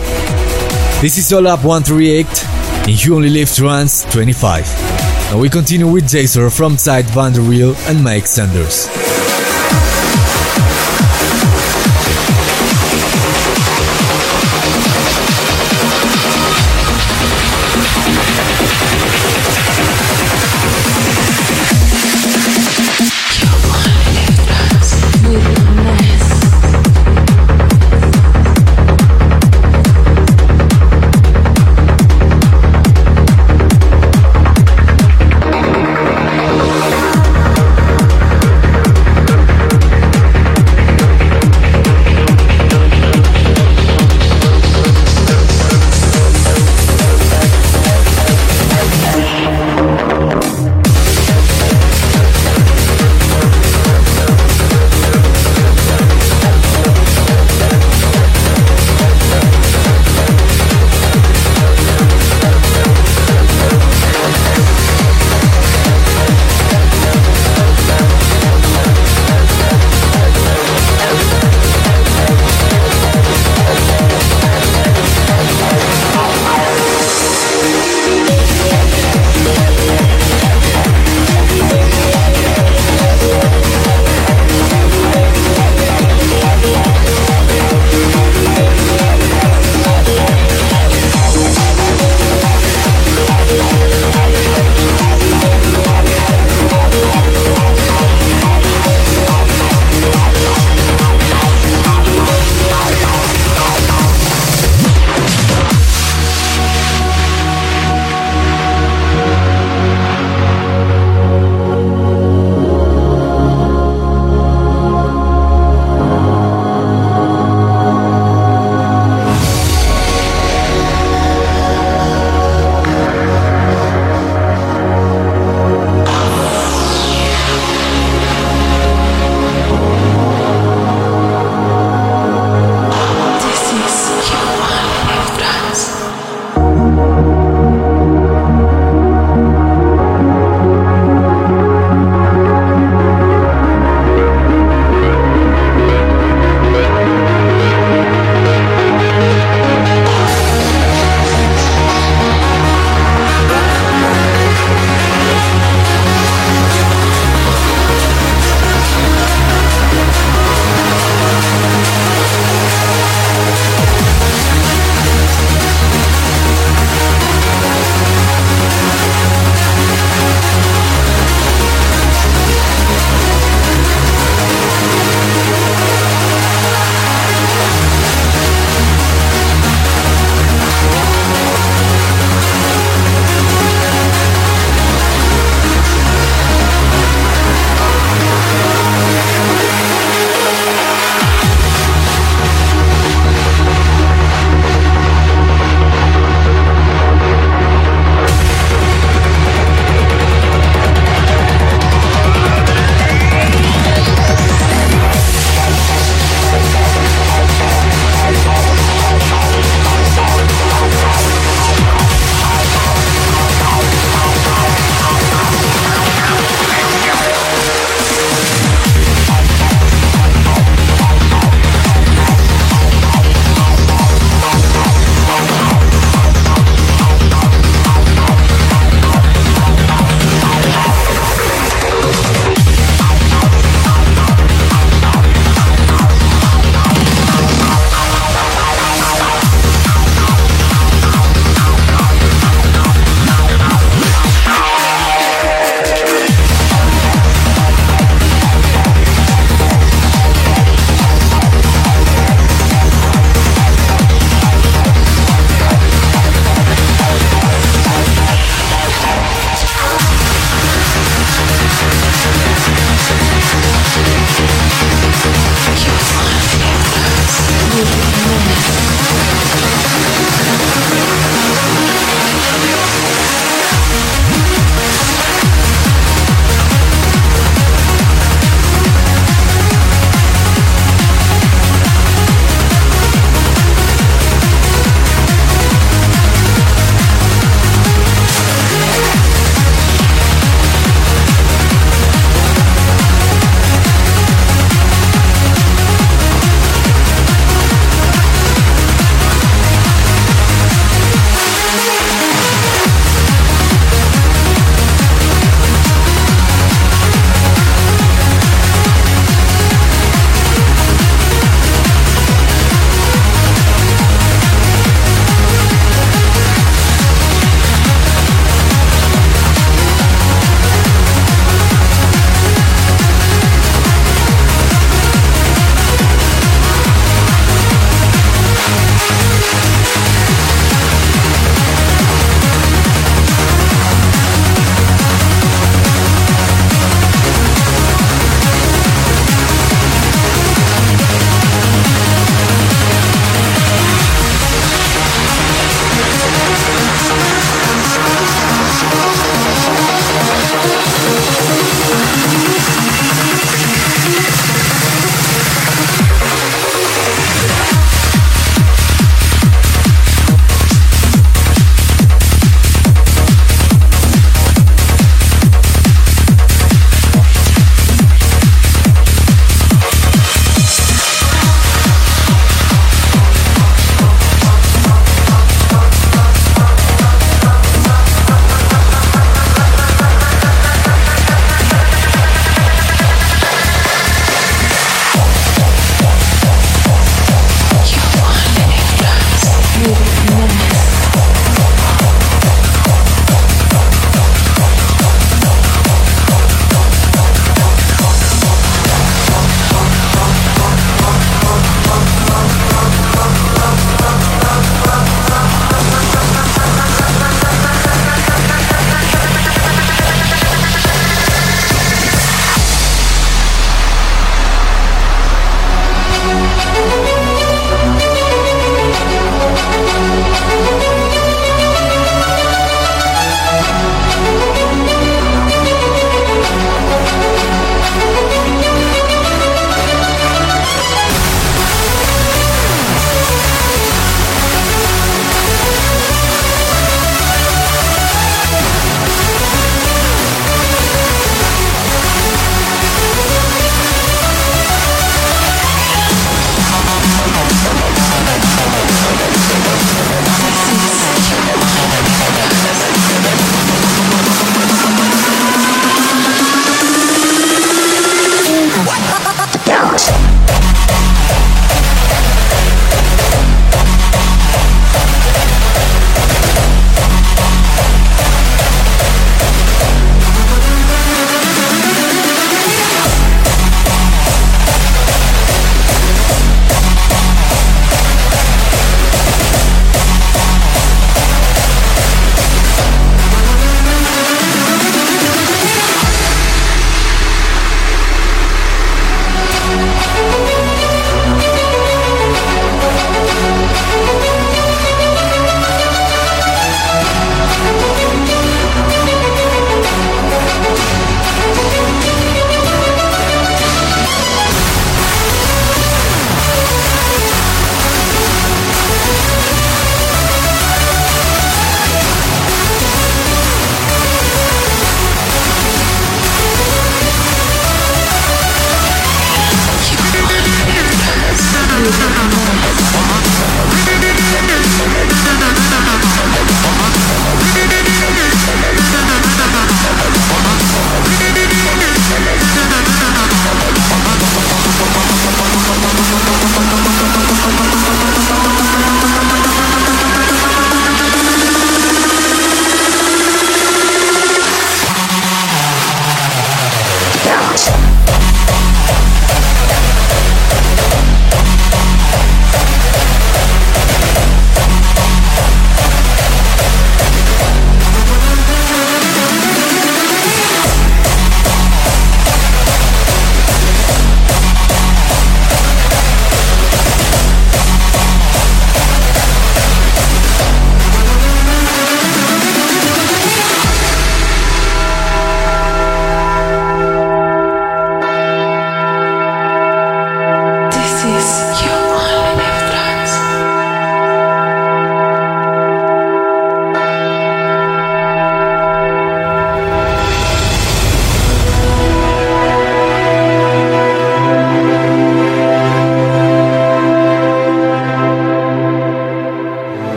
This is All Up 138 and You Only Live Trance 25. Now we continue with Jason from Sied van Riel and Mike Sanders.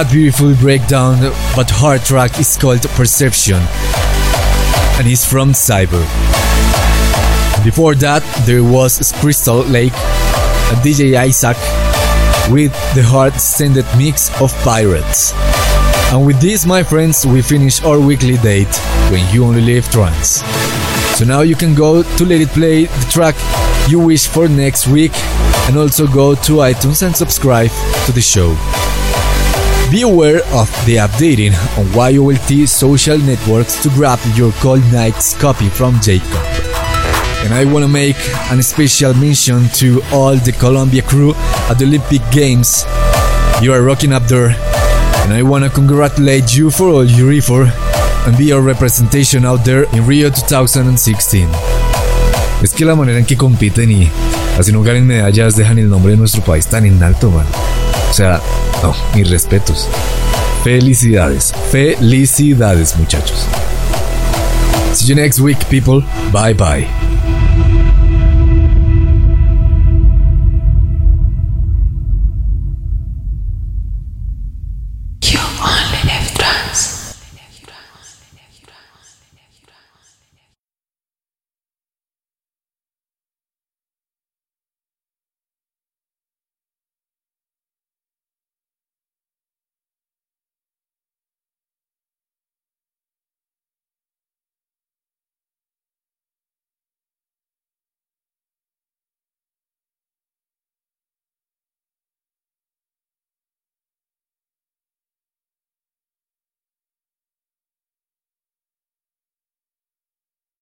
That beautiful breakdown but hard track is called Perception and is from Cyber. Before that, there was Crystal Lake and DJ Isaac with the hard sended mix of Pirates. And with this, my friends, we finish our weekly date when you only live trance. So now you can go to let it play the track you wish for next week and also go to iTunes and subscribe to the show. Be aware of the updating on YOLT social networks to grab your Cold Nights copy from Jacob. And I want to make a special mention to all the Colombia crew at the Olympic Games. You are rocking up there, and I want to congratulate you for all your effort and be your representation out there in Rio 2016. Es que la manera en que compiten y así no ganen medallas dejan el nombre de nuestro país tan en alto, man. O sea, no, mis respetos. Felicidades, felicidades muchachos. See you next week, people. Bye bye.